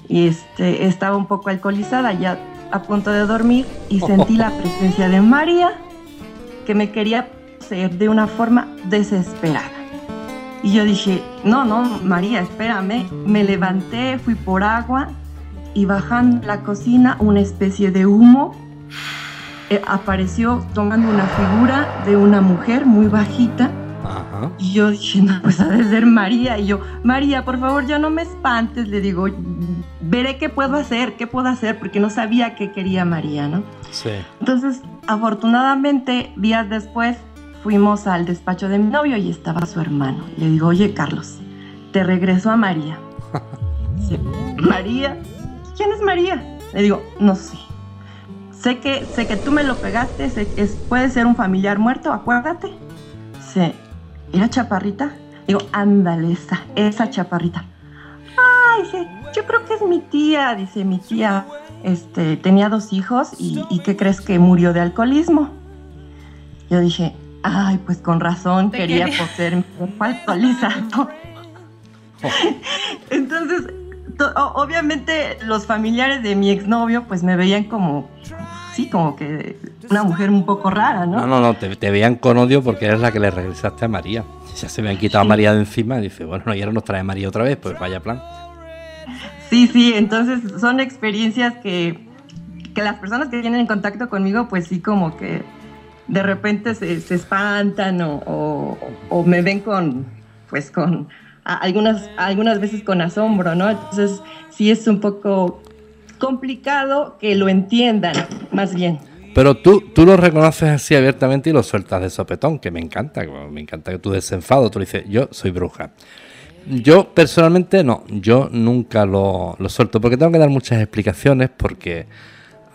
y este, estaba un poco alcoholizada, ya a punto de dormir, y sentí la presencia de María que me quería poseer de una forma desesperada. Y yo dije, no, no, María, espérame. Me levanté, fui por agua y bajando la cocina una especie de humo eh, apareció tomando una figura de una mujer muy bajita Ajá. y yo dije, no, pues ha de ser María. Y yo, María, por favor, ya no me espantes. Le digo, veré qué puedo hacer, qué puedo hacer, porque no sabía qué quería María, ¿no? Sí. Entonces, afortunadamente, días después, fuimos al despacho de mi novio y estaba su hermano. Le digo, oye, Carlos, te regreso a María. Dice, María, ¿quién es María? Le digo, no sé. Sé que, sé que tú me lo pegaste, sé que es, puede ser un familiar muerto, acuérdate. Dice, ¿era chaparrita? Digo, ándale, esa, esa chaparrita. Ay, dice, yo creo que es mi tía, dice, mi tía este, tenía dos hijos y, y ¿qué crees que murió de alcoholismo? Yo dije, ay, pues con razón Te quería quería. poseer alcoholizado. Entonces, obviamente los familiares de mi exnovio pues me veían como, sí, como que una mujer un poco rara, ¿no? No, no, no, te, te veían con odio porque eres la que le regresaste a María. Ya se habían quitado a María de encima y dice, bueno, y ahora nos trae María otra vez, pues vaya plan. Sí, sí, entonces son experiencias que, que las personas que tienen contacto conmigo, pues sí, como que de repente se, se espantan o, o- o me ven con, pues con, a- algunas, algunas veces con asombro, ¿no? Entonces sí es un poco complicado que lo entiendan, más bien. Pero tú, tú lo reconoces así abiertamente y lo sueltas de sopetón, que me encanta, me encanta que tú desenfado, tú le dices, yo soy bruja. Yo personalmente no, yo nunca lo, lo suelto, porque tengo que dar muchas explicaciones, porque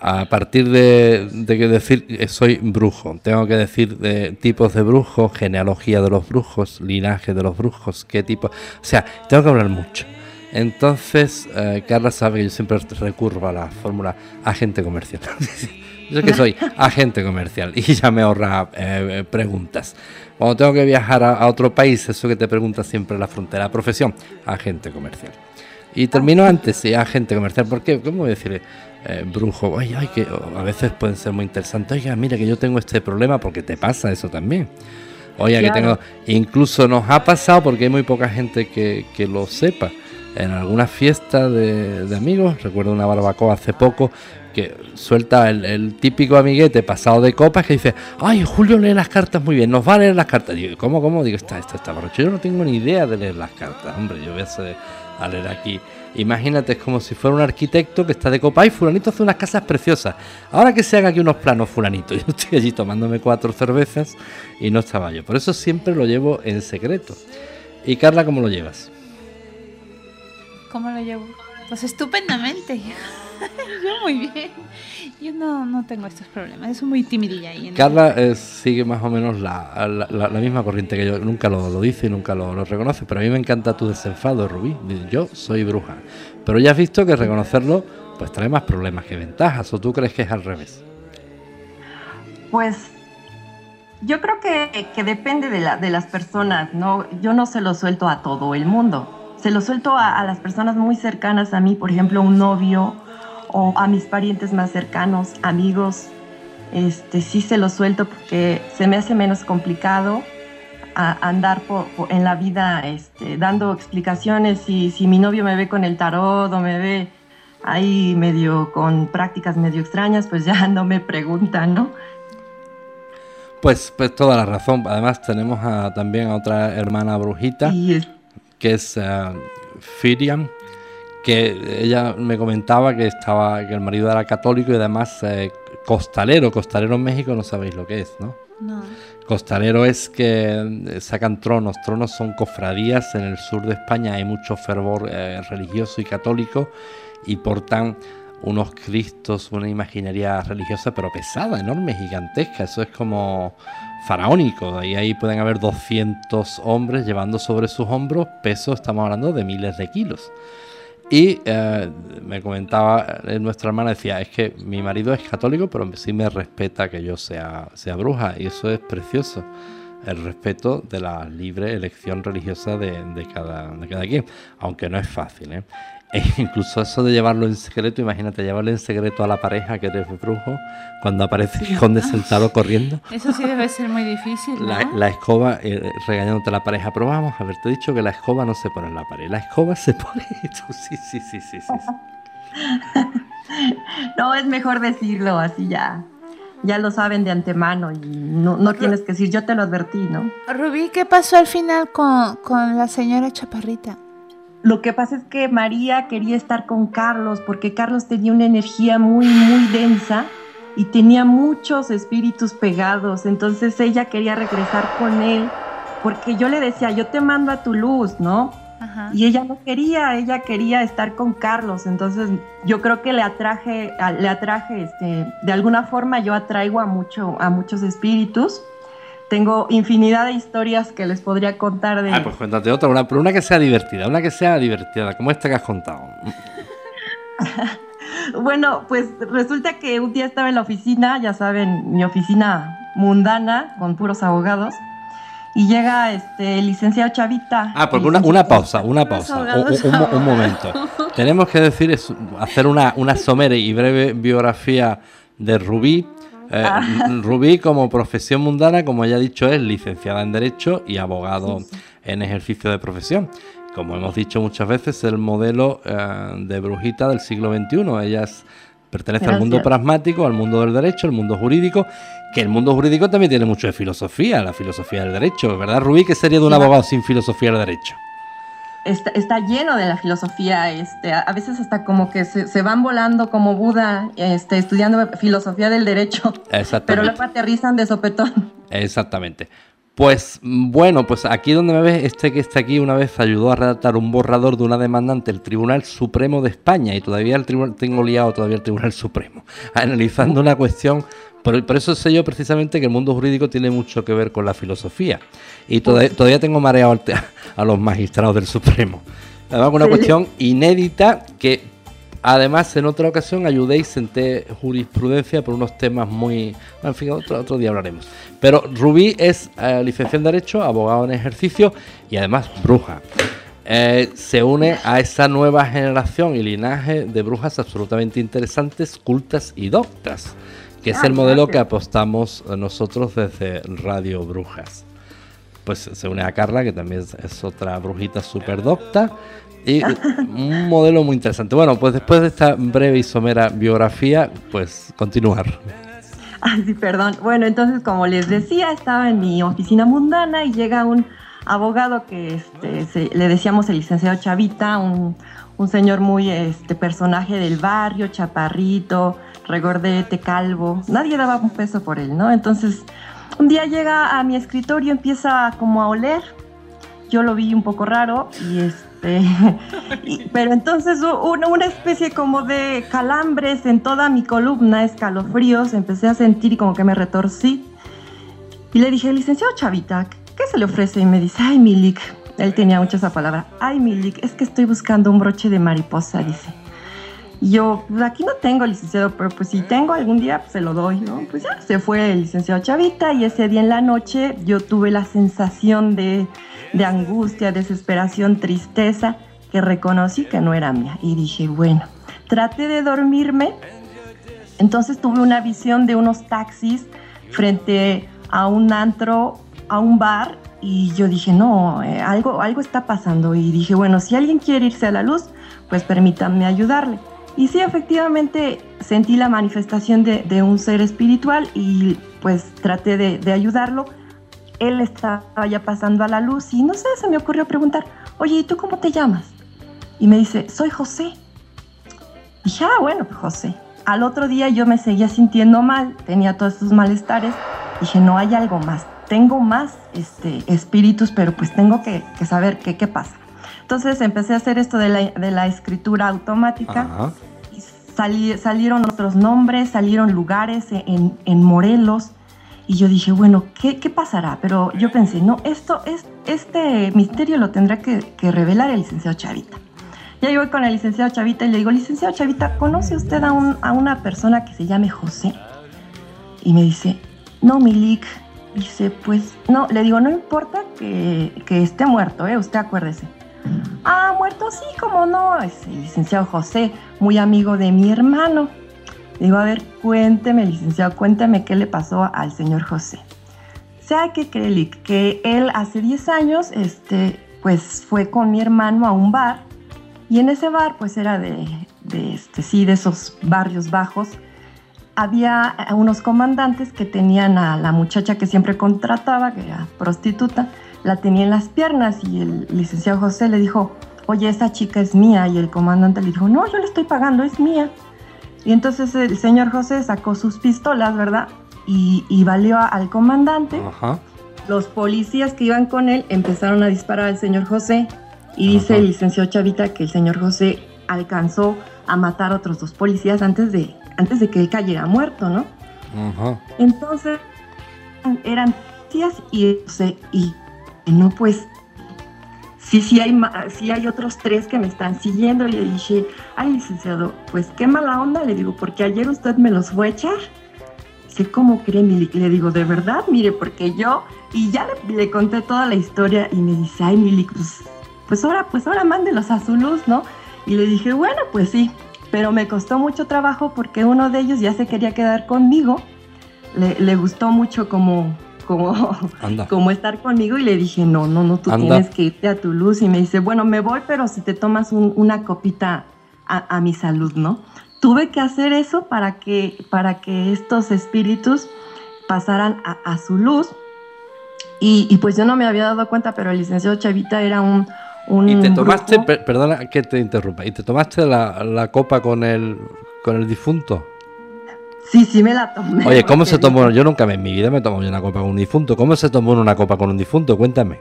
a partir de, de que decir eh, soy brujo, tengo que decir de tipos de brujos, genealogía de los brujos, linaje de los brujos, qué tipo, o sea, tengo que hablar mucho. Entonces, eh, Carla sabe que yo siempre recurro a la fórmula agente comercial. yo que soy agente comercial y ya me ahorra eh, preguntas. Cuando tengo que viajar a, a otro país, eso que te pregunta siempre la frontera, profesión, agente comercial. Y termino antes, sí, agente comercial. ¿Por qué? ¿Cómo voy a decir eh, brujo? Oye, ay, que a veces pueden ser muy interesantes. Oiga, mira que yo tengo este problema porque te pasa eso también. Oye, que tengo. Claro. Incluso nos ha pasado porque hay muy poca gente que, que lo sepa. En alguna fiesta de, amigos, recuerdo una barbacoa hace poco, que suelta el, típico amiguete pasado de copas que dice, ay, Julio lee las cartas muy bien, nos va a leer las cartas. Digo, ¿cómo, cómo? Digo, está, está, está borracho. Yo no tengo ni idea de leer las cartas, hombre, yo voy a, leer aquí. Imagínate, es como si fuera un arquitecto que está de copa. Ay, fulanito hace unas casas preciosas. Ahora que se haga aquí unos planos, fulanito. Yo estoy allí tomándome cuatro cervezas y no estaba yo. Por eso siempre lo llevo en secreto. ¿Y Carla, cómo lo llevas? ¿Cómo lo llevo? Pues estupendamente. Yo muy bien. Yo no, no tengo estos problemas. Es muy timidilla ahí. en- Carla eh, sigue más o menos la, la- la- la misma corriente que yo. Nunca lo, lo dice y nunca lo, lo reconoce. Pero a mí me encanta tu desenfado, Rubí. Yo soy bruja. Pero ya has visto que reconocerlo pues trae más problemas que ventajas. ¿O tú crees que es al revés? Pues yo creo que, que depende de, la- de las personas, ¿no? Yo no se lo suelto a todo el mundo. Se lo suelto a, a las personas muy cercanas a mí, por ejemplo, un novio o a mis parientes más cercanos, amigos. Este, sí se lo suelto porque se me hace menos complicado a- andar por- por- en la vida este, dando explicaciones. Si, si mi novio me ve con el tarot o me ve ahí medio con prácticas medio extrañas, pues ya no me preguntan, ¿no? Pues, pues toda la razón. Además tenemos a- también a otra hermana brujita. Y es- que es eh, Firiam, que ella me comentaba que estaba que el marido era católico y además eh, costalero. Costalero en México no sabéis lo que es, ¿no? No. Costalero es que eh, sacan tronos. Tronos son cofradías en el sur de España. Hay mucho fervor eh, religioso y católico y portan unos cristos, una imaginería religiosa, pero pesada, enorme, gigantesca. Eso es como faraónico. Y ahí pueden haber 200 hombres llevando sobre sus hombros peso, estamos hablando de miles de kilos. Y eh, me comentaba eh, nuestra hermana, decía, es que mi marido es católico, pero sí me respeta que yo sea, sea bruja. Y eso es precioso, el respeto de la libre elección religiosa de, de cada, de cada quien. Aunque no es fácil, ¿eh? E incluso eso de llevarlo en secreto, imagínate, llevarlo en secreto a la pareja que eres brujo, cuando aparece el conde sentado corriendo, Eso sí debe ser muy difícil, ¿no? la, la escoba eh, regañándote a la pareja, pero vamos, haberte dicho que la escoba no se pone en la pared, la escoba se pone... Sí, sí, sí, sí. sí. no, es mejor decirlo así ya. Ya lo saben de antemano y no, no tienes que decir, yo te lo advertí, ¿no? Rubí, ¿qué pasó al final con, con la señora Chaparrita? Lo que pasa es que María quería estar con Carlos porque Carlos tenía una energía muy, muy densa y tenía muchos espíritus pegados. Entonces ella quería regresar con él porque yo le decía, yo te mando a tu luz, ¿no? Ajá. Y ella no quería, ella quería estar con Carlos. Entonces yo creo que le atraje, le atraje, este, de alguna forma yo atraigo a, mucho, a muchos espíritus. Tengo infinidad de historias que les podría contar de... Ah, pues cuéntate otra, una, pero una que sea divertida, una que sea divertida, como esta que has contado. Bueno, pues resulta que un día estaba en la oficina, ya saben, mi oficina mundana, con puros abogados, y llega este el licenciado Chavita. Ah, porque una, una pausa, una pausa. Un, abogados un- un- un abogados. momento. Tenemos que decir, es, hacer una, una somera y breve biografía de Rubí. Eh, Ah. Rubí, como profesión mundana, como ya he dicho, es licenciada en Derecho y abogado en ejercicio de profesión. Como hemos dicho muchas veces, el modelo eh, de brujita del siglo XXI. Ella es- pertenece al mundo pragmático, al mundo del derecho, al mundo jurídico, que el mundo jurídico también tiene mucho de filosofía, la filosofía del derecho, ¿verdad, Rubí? ¿Qué sería de un Sí, abogado sin filosofía del derecho? Está, está lleno de la filosofía, este, a, veces hasta como que se, se van volando como Buda, este, estudiando filosofía del derecho, pero Exactamente. luego aterrizan de sopetón. Exactamente. Pues mm, bueno, pues aquí donde me ves, este que está aquí una vez ayudó a redactar un borrador de una demanda ante el Tribunal Supremo de España y todavía el tribunal, tengo liado todavía el Tribunal Supremo, analizando una cuestión, por, por eso sé yo precisamente que el mundo jurídico tiene mucho que ver con la filosofía y toda- todavía tengo mareado a los magistrados del Supremo. Además, una cuestión inédita que Además, en otra ocasión ayudé y senté jurisprudencia por unos temas muy... En fin, otro, otro día hablaremos. Pero Rubí es eh, licenciado en Derecho, abogado en ejercicio y además bruja. Eh, se une a esa nueva generación y linaje de brujas absolutamente interesantes, cultas y doctas, que es Ah, el modelo que apostamos nosotros desde Radio Brujas pues se une a Carla, que también es, otra brujita súper docta. Y un modelo muy interesante. Bueno, pues después de esta breve y somera biografía, pues continuar. Ay, sí, perdón. Bueno, entonces, como les decía, estaba en mi oficina mundana y llega un abogado que este, se- le decíamos el licenciado Chavita, un, un señor muy este, personaje del barrio, chaparrito, regordete, calvo. Nadie daba un peso por él, ¿no? Entonces, un día llega a mi escritorio, empieza como a oler. Yo lo vi un poco raro y este, y- pero entonces una especie como de calambres en toda mi columna, escalofríos, empecé a sentir y como que me retorcí. Y le dije, licenciado Chavita, ¿qué se le ofrece? Y me dice, ay, Milik. Él tenía mucho esa palabra. Ay, Milik, es que estoy buscando un broche de mariposa, dice. Y yo, pues aquí no tengo, licenciado, pero pues si tengo algún día, pues se lo doy, ¿no? Pues ya, se fue el licenciado Chavita y ese día en la noche yo tuve la sensación de, de angustia, desesperación, tristeza, que reconocí que no era mía. Y dije, bueno, traté de dormirme, entonces tuve una visión de unos taxis frente a un antro, a un bar, y yo dije, no, eh, algo, algo está pasando. Y dije, bueno, si alguien quiere irse a la luz, pues permítanme ayudarle. Y sí, efectivamente sentí la manifestación de, un ser espiritual y pues traté de ayudarlo. Él estaba ya pasando a la luz y no sé, se me ocurrió preguntar, oye, ¿y tú cómo te llamas? Y me dice, soy José. Dije, ah, bueno, pues José. Al otro día yo me seguía sintiendo mal, tenía todos estos malestares. Dije, no hay algo más. Tengo más este, espíritus, pero pues tengo que, que saber qué, qué pasa. Entonces empecé a hacer esto de la, de la escritura automática. Ajá. y salí- salieron otros nombres, salieron lugares en, en Morelos. Y yo dije, bueno, ¿qué, qué pasará? Pero yo pensé, no, esto, es, este misterio lo tendrá que, que revelar el licenciado Chavita. Ya yo voy con el licenciado Chavita y le digo, licenciado Chavita, ¿conoce usted a, un- a una persona que se llame José? Y me dice, no, Milik. Dice, pues, no, le digo, no importa que, que esté muerto, ¿eh? Usted acuérdese. Ah, muerto, sí, cómo no. Es el licenciado José, muy amigo de mi hermano. Le digo, a ver, cuénteme, licenciado, cuénteme qué le pasó al señor José. ¿Sabe qué cree? Que él hace 10 años, este, pues fue con mi hermano a un bar y en ese bar, pues era de, de, este, sí, de esos barrios bajos. Había unos comandantes que tenían a la muchacha que siempre contrataba, que era prostituta, la tenía en las piernas y el licenciado José le dijo, oye, esa chica es mía. Y el comandante le dijo, no, yo le estoy pagando, es mía. Y entonces el señor José sacó sus pistolas, ¿verdad? Y, y valió al comandante. Ajá. Los policías que iban con él empezaron a disparar al señor José. Y dice el licenciado Chavita que el señor José alcanzó a matar a otros dos policías antes de, antes de que él cayera muerto, ¿no? Ajá. Entonces eran tías y, José, y no pues sí sí hay sí hay otros tres que me están siguiendo y le dije ay licenciado pues qué mala onda le digo porque ayer usted me los fue a echar dice, ¿cómo cree? Le digo, ¿de verdad? Mire, porque yo, y ya le, conté toda la historia y me dice, ay, Milik, pues, pues ahora, pues ahora mándelos a su luz, ¿no? Y le dije, bueno, pues sí, pero me costó mucho trabajo porque uno de ellos ya se quería quedar conmigo, le, le gustó mucho como, como, Anda. como estar conmigo y le dije, no, no, no, tú Anda. tienes que irte a tu luz. Y me dice, bueno, me voy, pero si te tomas un- una copita a, a mi salud, ¿no? Tuve que hacer eso para que, para que estos espíritus pasaran a, a su luz. Y, y pues yo no me había dado cuenta, pero el licenciado Chavita era un... un Y te tomaste, per- perdona que te interrumpa, y te tomaste la, la copa con el, con el difunto. Sí, sí me la tomé. Oye, ¿cómo se tomó? Yo nunca en mi vida me tomé una copa con un difunto. ¿Cómo se tomó una copa con un difunto? Cuéntame.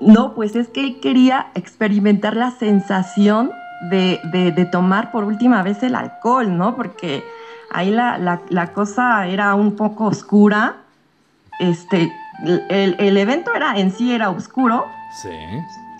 No, pues es que quería experimentar la sensación de, de- de tomar por última vez el alcohol, ¿no? Porque ahí la, la- la cosa era un poco oscura. Este, el, el evento era en sí era oscuro Sí.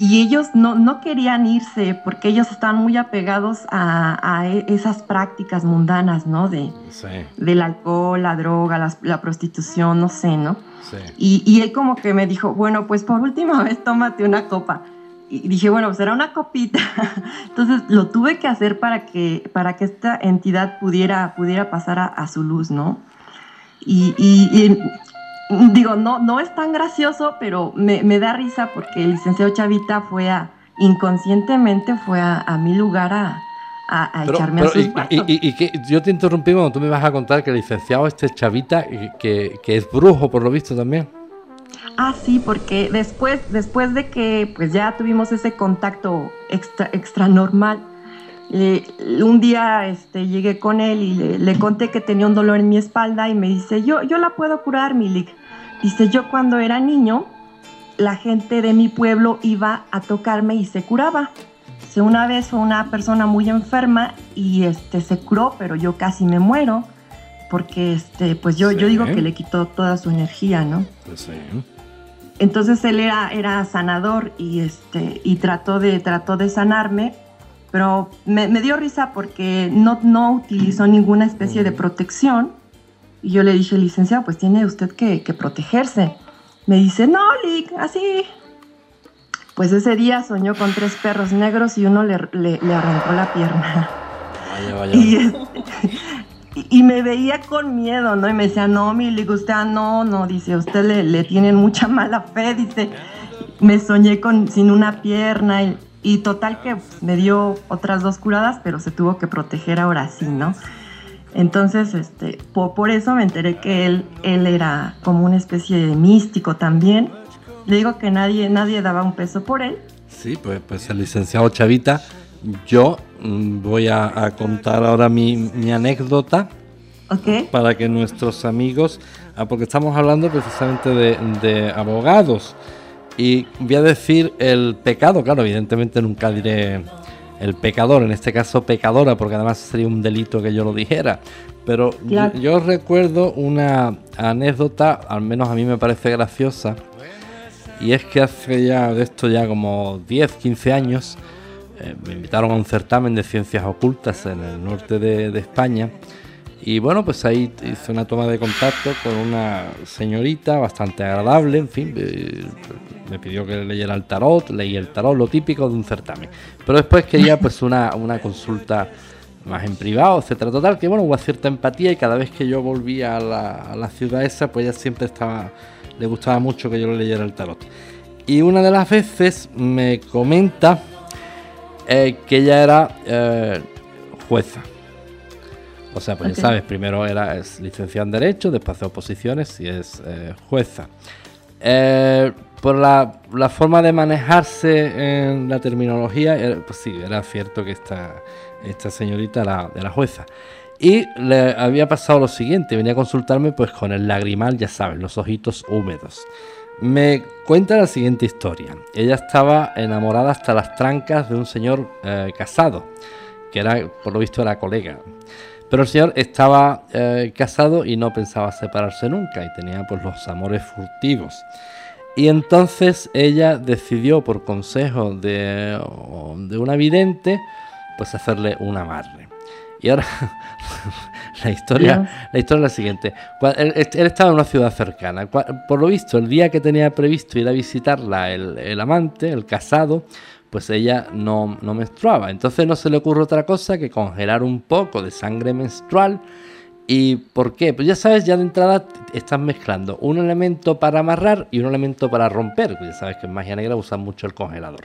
Y ellos no, no querían irse porque ellos estaban muy apegados a, a e- esas prácticas mundanas, ¿no? De, Sí, del alcohol, la droga, la prostitución, no sé, ¿no? sí. Y, y él como que me dijo, bueno, pues por última vez tómate una copa. Y dije, bueno, pues era una copita. Entonces lo tuve que hacer para que, para que esta entidad pudiera, pudiera pasar a, a su luz, ¿no? Y, y- y, digo, no, no es tan gracioso, pero me, me da risa porque el licenciado Chavita fue a, inconscientemente fue a, a mi lugar a, a- a Pero- echarme pero a sus y- y, y- y que yo te interrumpí cuando tú me vas a contar que el licenciado este chavita, que, que es brujo por lo visto también. Ah, sí, porque después, después de que pues ya tuvimos ese contacto extra, extra normal, eh, un día este, llegué con él y le, le conté que tenía un dolor en mi espalda y me dice, yo, yo la puedo curar, Milik. Dice, yo cuando era niño, la gente de mi pueblo iba a tocarme y se curaba. Dice, una vez fue una persona muy enferma y este, se curó, pero yo casi me muero porque este, pues yo, yo digo que le quitó toda su energía, ¿no? Pues sí. Entonces él era, era sanador y, este, y trató, de, trató de sanarme, pero me, me dio risa porque no, no utilizó ninguna especie de protección. Y yo le dije, licenciado, pues tiene usted que, que protegerse. Me dice, no, Lick, así. Pues ese día soñó con tres perros negros y uno le, le- le arrancó la pierna. Vaya, vaya. Y, este, me veía con miedo, ¿no? Y me decía, no, mi, digo, usted, ah, no, no, dice, usted le, le tienen mucha mala fe, dice, me soñé con, sin una pierna y, y total que pues, me dio otras dos curadas, pero se tuvo que proteger ahora sí, ¿no? Entonces, este, por, por eso me enteré que él, él era como una especie de místico también. Le digo que nadie, nadie daba un peso por él. Sí, pues, pues el licenciado Chavita, yo mm, voy a, a contar ahora mi, mi anécdota ¿Ok? para que nuestros amigos, ah, porque estamos hablando precisamente de, de abogados, y voy a decir el pecado, claro, evidentemente nunca diré el pecador, en este caso pecadora, porque además sería un delito que yo lo dijera. Pero yo- yo, recuerdo una anécdota, al menos a mí me parece graciosa, y es que hace ya de esto ya como 10, 15 años, eh, me invitaron a un certamen de ciencias ocultas en el norte de, de España. Y bueno, pues ahí hice una toma de contacto con una señorita bastante agradable, en fin, eh, me pidió que leyera el tarot, leí el tarot, lo típico de un certamen. Pero después quería pues una, una consulta más en privado, etcétera. Total, que bueno, hubo cierta empatía y cada vez que yo volvía a la, a la ciudad esa, pues ella siempre estaba, le gustaba mucho que yo le leyera el tarot. Y una de las veces me comenta eh, que ella era eh, jueza. O sea, pues ya sabes, primero era es licenciada en Derecho, después hace oposiciones y es eh, jueza. Eh, por la, la forma de manejarse en la terminología, eh, pues sí, era cierto que esta, esta señorita era, era jueza. Y le había pasado lo siguiente, venía a consultarme pues con el lagrimal, ya sabes, los ojitos húmedos. Me cuenta la siguiente historia. Ella estaba enamorada hasta las trancas de un señor eh, casado, que era, por lo visto, era colega. Pero el señor estaba eh, casado y no pensaba separarse nunca y tenía pues los amores furtivos. Y entonces ella decidió, por consejo de, de una vidente, pues hacerle un amarre. Y ahora la historia, la historia es la siguiente. Él, él estaba en una ciudad cercana. Por lo visto, el día que tenía previsto ir a visitarla el, el amante, el casado, pues ella no, no menstruaba. Entonces no se le ocurre otra cosa que congelar un poco de sangre menstrual. ¿Y por qué? Pues ya sabes, ya de entrada estás mezclando un elemento para amarrar y un elemento para romper. Ya sabes que en magia negra usan mucho el congelador.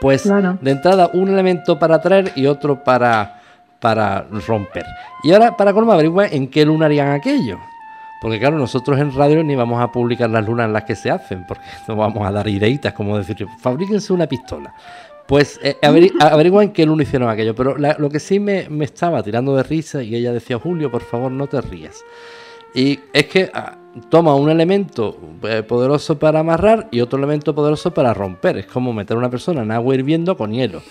Pues Claro. de entrada un elemento para traer y otro para, para romper. Y ahora, para colmo, averigua en qué luna harían aquello. Porque claro, nosotros en radio ni vamos a publicar las lunas en las que se hacen, porque no vamos a dar ideitas, como decir, fabríquense una pistola. Pues eh, averi- averigua en qué luna hicieron aquello. Pero la- lo que sí me, me estaba tirando de risa y ella decía, Julio, por favor, no te rías. Y es que ah, toma un elemento eh, poderoso para amarrar y otro elemento poderoso para romper. Es como meter a una persona en agua hirviendo con hielo.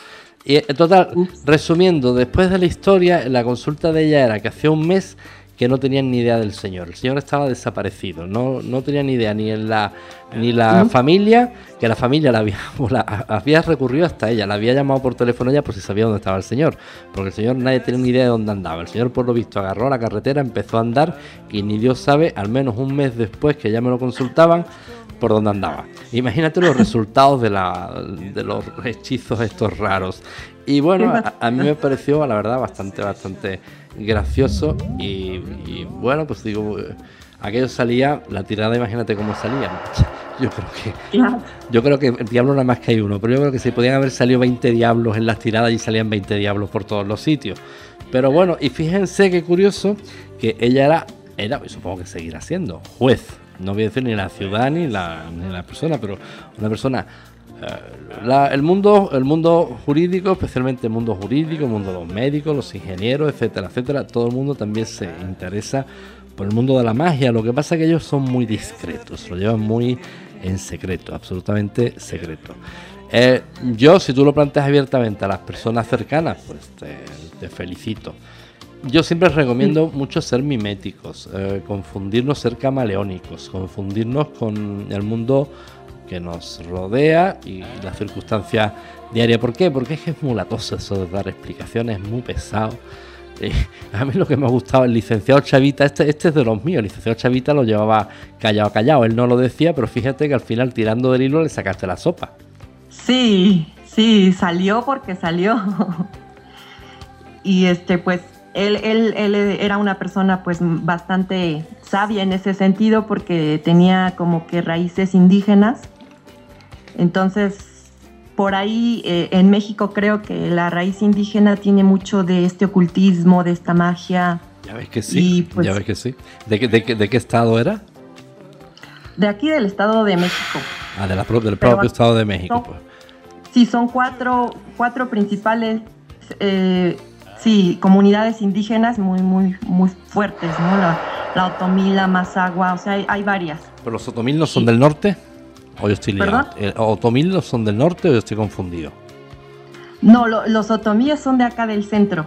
Y en total, resumiendo, después de la historia, la consulta de ella era que hacía un mes que no tenían ni idea del señor. El señor estaba desaparecido, no, no tenía ni idea ni en la ni la familia, que la familia la había, la- había recurrido hasta ella, la había llamado por teléfono ya por si sabía dónde estaba el señor, porque el señor nadie tenía ni idea de dónde andaba. El señor por lo visto agarró la carretera, empezó a andar y ni Dios sabe, al menos un mes después que ya me lo consultaban, por dónde andaba. Imagínate los resultados de, la, de los hechizos estos raros. Y bueno, a, a mí me pareció, la verdad, bastante, bastante gracioso. Y, y bueno, pues digo, eh, aquello salía, la tirada, imagínate cómo salía. Yo creo que yo creo que el diablo nada más que hay uno, pero yo creo que se podían haber salido 20 diablos en las tiradas y salían 20 diablos por todos los sitios. Pero bueno, y fíjense qué curioso que ella era, era y supongo que seguirá siendo, juez. No voy a decir ni la ciudad ni la, ni la persona, pero una persona. Eh, la- el, mundo, el mundo jurídico, especialmente el mundo jurídico, el mundo de los médicos, los ingenieros, etcétera, etcétera, todo el mundo también se interesa por el mundo de la magia. Lo que pasa es que ellos son muy discretos, lo llevan muy en secreto, absolutamente secreto. Eh, yo, si tú lo planteas abiertamente a las personas cercanas, pues te, te felicito. Yo siempre recomiendo mucho ser miméticos, eh, confundirnos, ser camaleónicos, confundirnos con el mundo que nos rodea y las circunstancias diarias. ¿Por qué? Porque es que es muy latoso eso de dar explicaciones, es muy pesado. Eh, a mí lo que me ha gustado, el licenciado Chavita, este, este es de los míos, el licenciado Chavita lo llevaba callado, callado, él no lo decía, pero fíjate que al final tirando del hilo le sacaste la sopa. Sí, sí, salió porque salió. y este, pues, él, él, él era una persona pues bastante sabia en ese sentido porque tenía como que raíces indígenas. Entonces, por ahí eh, en México creo que la raíz indígena tiene mucho de este ocultismo, de esta magia. Ya ves que sí, Y, pues- ya ves que sí. ¿De qué, de qué- de qué estado era? De aquí del Estado de México. Ah, de la pro- del Pero propio estado de México. Pues. Sí, son cuatro, cuatro principales, eh, sí, comunidades indígenas muy, muy, muy fuertes, ¿no? La, la Otomí, la Mazagua, o sea, hay, hay varias. ¿Pero los otomil no son del norte? ¿O yo estoy liado? ¿Perdón? ¿El ¿Otomil no son del norte o yo estoy confundido? No, lo- los otomíes son de acá del centro.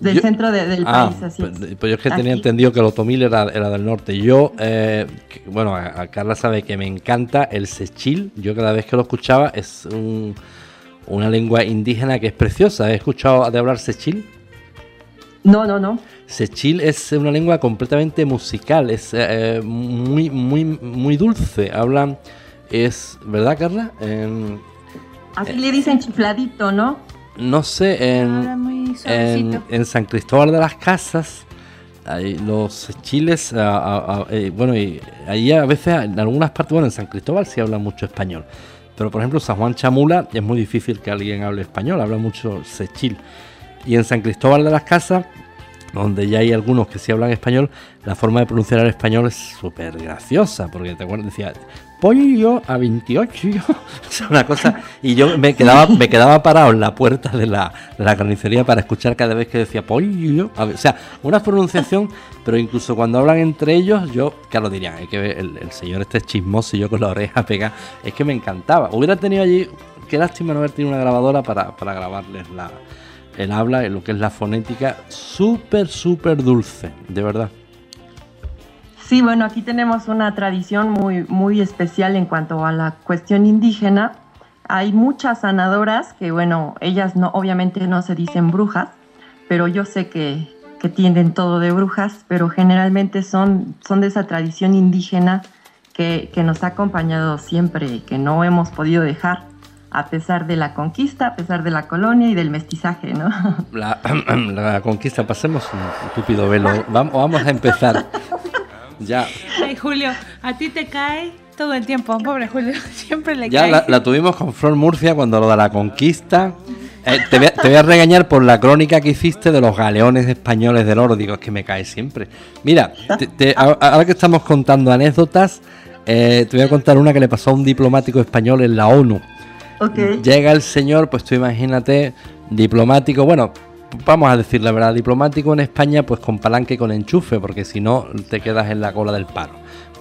Del Yo- centro de- del Ah, país, así. pues, pues yo es que tenía entendido que el otomil era, era del norte. Yo, eh, que- bueno, a, a Carla sabe que me encanta el sechil. Yo cada vez que lo escuchaba es un- una lengua indígena que es preciosa. ¿He escuchado de hablar sechil? No, no, no. Sechil es una lengua completamente musical, es eh, muy, muy, muy dulce. Hablan, es, ¿verdad, Carla? En- Así le dicen chifladito, ¿no? no sé, en, en, en San Cristóbal de las Casas, hay los chiles, ah, ah, ah, eh, bueno, y ahí a veces en algunas partes, bueno, en San Cristóbal sí hablan mucho español, pero por ejemplo San Juan Chamula es muy difícil que alguien hable español, habla mucho sechil. Y en San Cristóbal de las Casas, donde ya hay algunos que sí hablan español, la forma de pronunciar el español es súper graciosa, porque te acuerdas, decía, pollo a 28, es una cosa, y yo me quedaba, me quedaba parado en la puerta de la, carnicería para escuchar cada vez que decía pollo, o sea, una pronunciación, pero incluso cuando hablan entre ellos, yo, claro, dirían, hay que el, señor este es chismoso y yo con la oreja pegada, es que me encantaba, hubiera tenido allí, qué lástima no haber tenido una grabadora para grabarles la el habla, lo que es la fonética, súper, súper dulce, de verdad. Sí, bueno, aquí tenemos una tradición muy, muy especial en cuanto a la cuestión indígena. Hay muchas sanadoras que, bueno, ellas no, obviamente no se dicen brujas, pero yo sé que, que tienen todo de brujas, pero generalmente son, son de esa tradición indígena que, que nos ha acompañado siempre y que no hemos podido dejar a pesar de la conquista, a pesar de la colonia y del mestizaje, ¿no? La, la conquista, pasemos un estúpido velo. Vamos, vamos a empezar. Ya, Ay, Julio, a ti te cae todo el tiempo, pobre Julio, siempre le ya cae. la, la tuvimos con Flor Murcia cuando lo de la conquista. Eh, te, voy a, te voy a regañar por la crónica que hiciste de los galeones españoles del oro. Digo, es que me cae siempre. Mira, te- te- a- ahora que estamos contando anécdotas, eh, te voy a contar una que le pasó a un diplomático español en la ONU. Llega el señor, pues tú imagínate, diplomático, bueno, vamos a decir la verdad, diplomático en España, pues con palanque y con enchufe, porque si no te quedas en la cola del paro.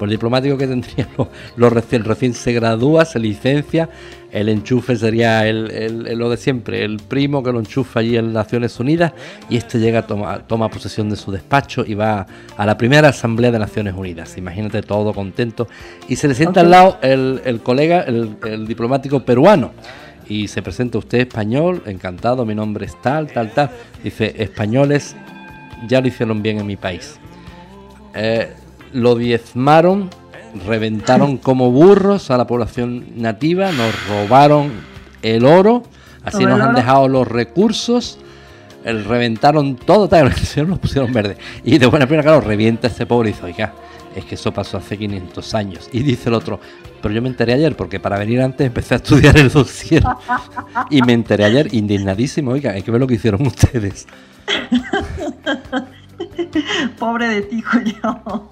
Pues el diplomático que tendría lo, lo recién, recién se gradúa, se licencia, el enchufe sería el, el- el- lo de siempre, el primo que lo enchufa allí en Naciones Unidas, y este llega, toma, toma posesión de su despacho y va a la primera asamblea de Naciones Unidas. Imagínate todo contento. Y se le sienta al lado el, el colega, el, el diplomático peruano y se presenta usted español, encantado, mi nombre es tal, tal, tal. Dice, españoles ya lo hicieron bien en mi país. Eh, lo diezmaron, reventaron como burros a la población nativa, nos robaron el oro, así nos han dejado los recursos. El reventaron todo, tal, nos pusieron verde. Y de buena primera, claro, revienta este pobre y dice, oiga, es que eso pasó hace 500 años. Y dice el otro, pero yo me enteré ayer, porque para venir antes empecé a estudiar el dossier. Y me enteré ayer indignadísimo, oiga, hay que ver lo que hicieron ustedes. Pobre de ti, Julio.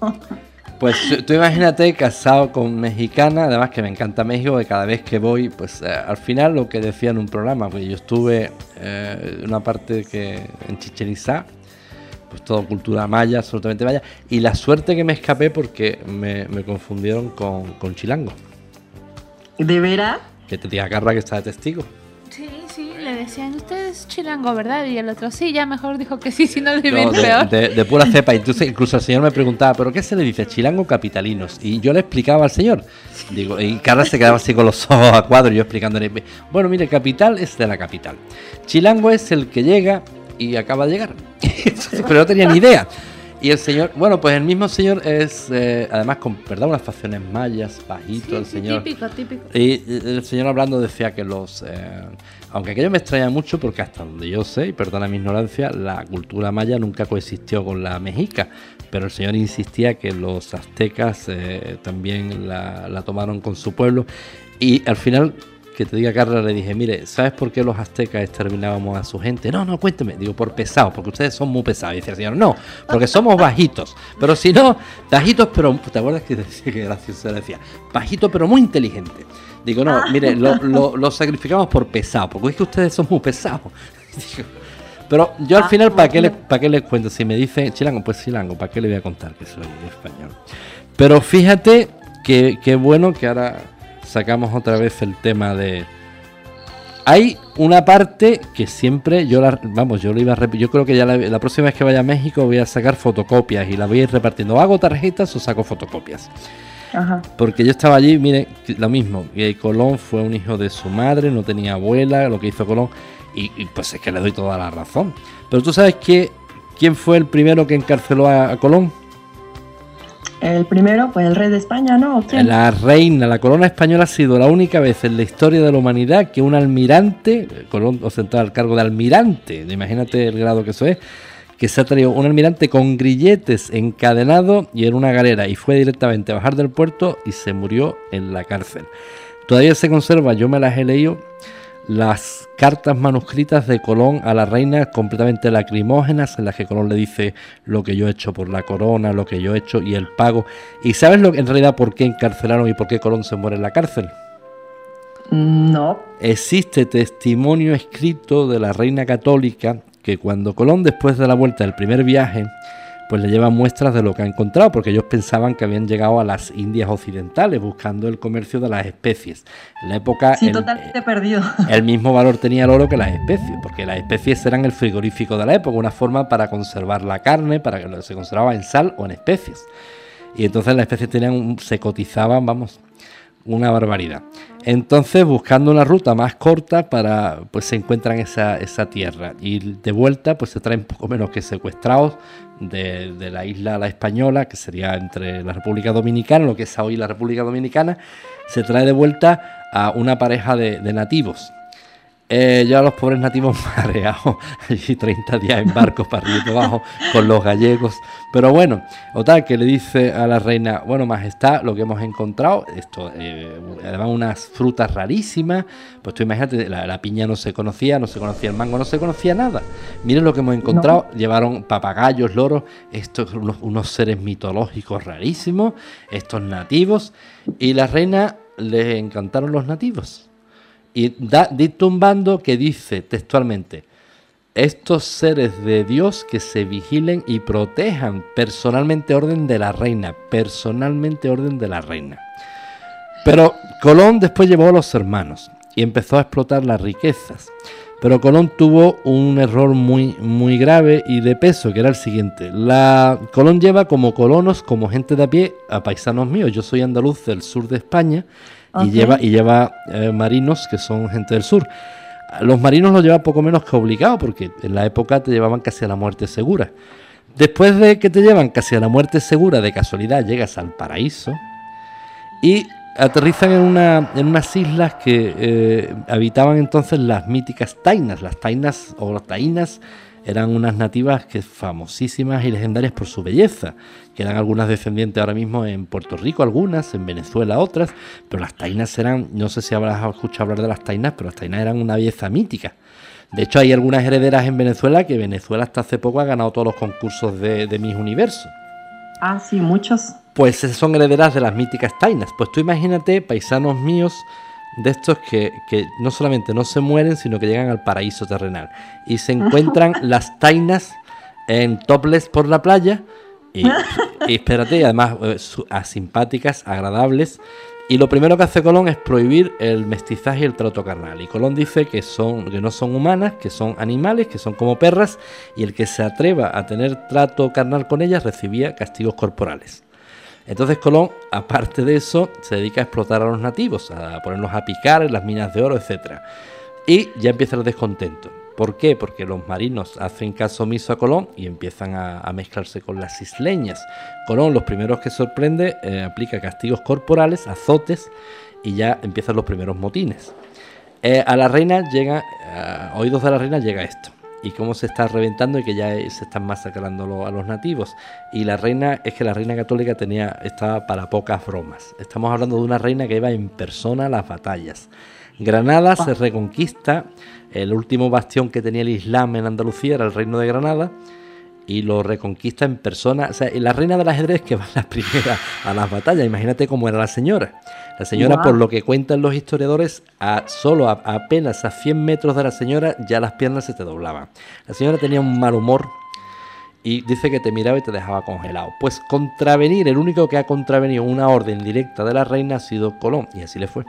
Pues tú- imagínate casado con mexicana, además que me encanta México, que cada vez que voy, pues eh, al final lo que decía en un programa, pues yo estuve eh, en una parte que en Chichen Itzá, pues todo cultura maya, absolutamente maya, y la suerte que me escapé porque me, me confundieron con, con chilango, ¿De veras? que te diga Carra que está de testigo. Sí, sí, le decían, usted es chilango, ¿verdad? Y el otro, sí, ya mejor dijo que sí, si no le No, de, peor. de- de pura cepa. Entonces, incluso el señor me preguntaba, ¿pero qué se le dice? Chilango capitalinos. Y yo le explicaba al señor. Digo, y Carla se quedaba así con los ojos a cuadro, y yo explicándole. Bueno, mire, capital es de la capital. Chilango es el que llega y acaba de llegar. Pero no tenía ni idea. Y el señor, bueno, pues el mismo señor es, eh, además, con, ¿verdad? Unas facciones mayas, bajito, Sí, el señor. típico, típico. Y el señor hablando decía que los... eh, aunque aquello me extraña mucho porque hasta donde yo sé, y perdona mi ignorancia, la cultura maya nunca coexistió con la mexica. Pero el señor insistía que los aztecas eh, también la, tomaron con su pueblo. Y al final, que te diga Carla, le dije, mire, ¿sabes por qué los aztecas exterminábamos a su gente? No, no, cuénteme. Digo, por pesados, porque ustedes son muy pesados. Y dice el señor, no, porque somos bajitos. Pero si no, bajitos, pero... ¿Te acuerdas que que gracioso decía? Bajito, pero muy inteligente. Digo, no, mire, lo, lo- lo sacrificamos por pesado, porque es que ustedes son muy pesados. Digo, pero yo al Ah, final, ¿para qué, le. ¿para qué les cuento? Si me dicen chilango, pues chilango, ¿para qué le voy a contar que soy español? Pero fíjate que, que bueno que ahora sacamos otra vez el tema de... Hay una parte que siempre yo la, vamos, yo lo iba a yo creo que ya la, la próxima vez que vaya a México voy a sacar fotocopias y las voy a ir repartiendo. Hago tarjetas o saco fotocopias. Ajá. Porque yo estaba allí, mire, lo mismo, que Colón fue un hijo de su madre, no tenía abuela, lo que hizo Colón, y, y pues es que le doy toda la razón. Pero tú sabes que, quién fue el primero que encarceló a, a Colón? El primero, pues el rey de España, ¿no? La reina, la corona española ha sido la única vez en la historia de la humanidad que un almirante, Colón ostentaba el cargo de almirante, imagínate el grado que eso es, que se ha traído un almirante con grilletes encadenado y en una galera y fue directamente a bajar del puerto y se murió en la cárcel. Todavía se conserva, yo me las he leído, las cartas manuscritas de Colón a la reina completamente lacrimógenas en las que Colón le dice lo que yo he hecho por la corona, lo que yo he hecho y el pago. ¿Y sabes lo que en realidad por qué encarcelaron y por qué Colón se muere en la cárcel? No. Existe testimonio escrito de la reina católica que cuando Colón después de la vuelta del primer viaje pues le lleva muestras de lo que ha encontrado, porque ellos pensaban que habían llegado a las Indias occidentales buscando el comercio de las especies. En la época Sí, el- totalmente perdido. el mismo valor tenía el oro que las especies, porque las especies eran el frigorífico de la época, una forma para conservar la carne, para que se conservaba en sal o en especies. Y entonces las especies tenían un- se cotizaban, vamos, una barbaridad. Entonces, buscando una ruta más corta para, pues se encuentran esa, esa tierra y de vuelta, pues se traen poco menos que secuestrados de, de la isla La Española, que sería entre la República Dominicana, lo que es hoy la República Dominicana, se trae de vuelta a una pareja de, de nativos. Eh, ya los pobres nativos mareados, allí 30 días en barcos para arriba y abajo con los gallegos. Pero bueno, o tal que le dice a la reina, bueno, majestad, lo que hemos encontrado, esto, eh, además unas frutas rarísimas, pues tú imagínate, la, la piña no se conocía, no se conocía el mango, no se conocía nada. Miren lo que hemos encontrado, llevaron papagayos, loros, estos unos, unos seres mitológicos rarísimos, estos nativos, y la reina les encantaron los nativos. Y da, bando que dice textualmente, estos seres de Dios que se vigilen y protejan personalmente orden de la reina, personalmente orden de la reina. Pero Colón después llevó a los hermanos y empezó a explotar las riquezas. Pero Colón tuvo un error muy, muy grave y de peso, que era el siguiente. La Colón lleva como colonos, como gente de a pie, a paisanos míos. Yo soy andaluz del sur de España y lleva, y lleva eh, marinos que son gente del sur. Los marinos los lleva poco menos que obligado, porque en la época te llevaban casi a la muerte segura. Después de que te llevan casi a la muerte segura, de casualidad llegas al paraíso y aterrizan en, una, en unas islas que eh, habitaban entonces las míticas tainas. Las tainas o las taínas eran unas nativas que famosísimas y legendarias por su belleza. Quedan algunas descendientes ahora mismo en Puerto Rico, algunas, en Venezuela otras, pero las tainas eran, no sé si habrás escuchado hablar de las tainas, pero las tainas eran una belleza mítica. De hecho, hay algunas herederas en Venezuela que Venezuela hasta hace poco ha ganado todos los concursos de, de Miss Universo. Ah, sí, muchos. Pues son herederas de las míticas tainas. Pues tú imagínate, paisanos míos, de estos que, que no solamente no se mueren, sino que llegan al paraíso terrenal. Y se encuentran las tainas en topless por la playa. Y, y espérate, y además eh, su- a simpáticas, agradables. Y lo primero que hace Colón es prohibir el mestizaje y el trato carnal. Y Colón dice que, son, que no son humanas, que son animales, que son como perras, y el que se atreva a tener trato carnal con ellas recibía castigos corporales. Entonces Colón, aparte de eso, se dedica a explotar a los nativos, a ponerlos a picar en las minas de oro, etc. Y ya empieza el descontento. ¿Por qué? Porque los marinos hacen caso omiso a Colón y empiezan a, mezclarse con las isleñas. Colón, los primeros que sorprende, eh, aplica castigos corporales, azotes, y ya empiezan los primeros motines. Eh, a la reina llega, a oídos de la reina llega esto. Y cómo se está reventando y que ya se están masacrando a los nativos. Y la reina, es que la reina católica tenía, estaba para pocas bromas. Estamos hablando de una reina que iba en persona a las batallas. Granada se reconquista, el último bastión que tenía el Islam en Andalucía era el reino de Granada. Y lo reconquista en persona. O sea, y la reina del ajedrez que va la primera a las batallas. Imagínate cómo era la señora. La señora, por lo que cuentan los historiadores, a solo a, a apenas a 100 metros de la señora ya las piernas se te doblaban. La señora tenía un mal humor y dice que te miraba y te dejaba congelado. Pues contravenir, el único que ha contravenido una orden directa de la reina ha sido Colón y así le fue.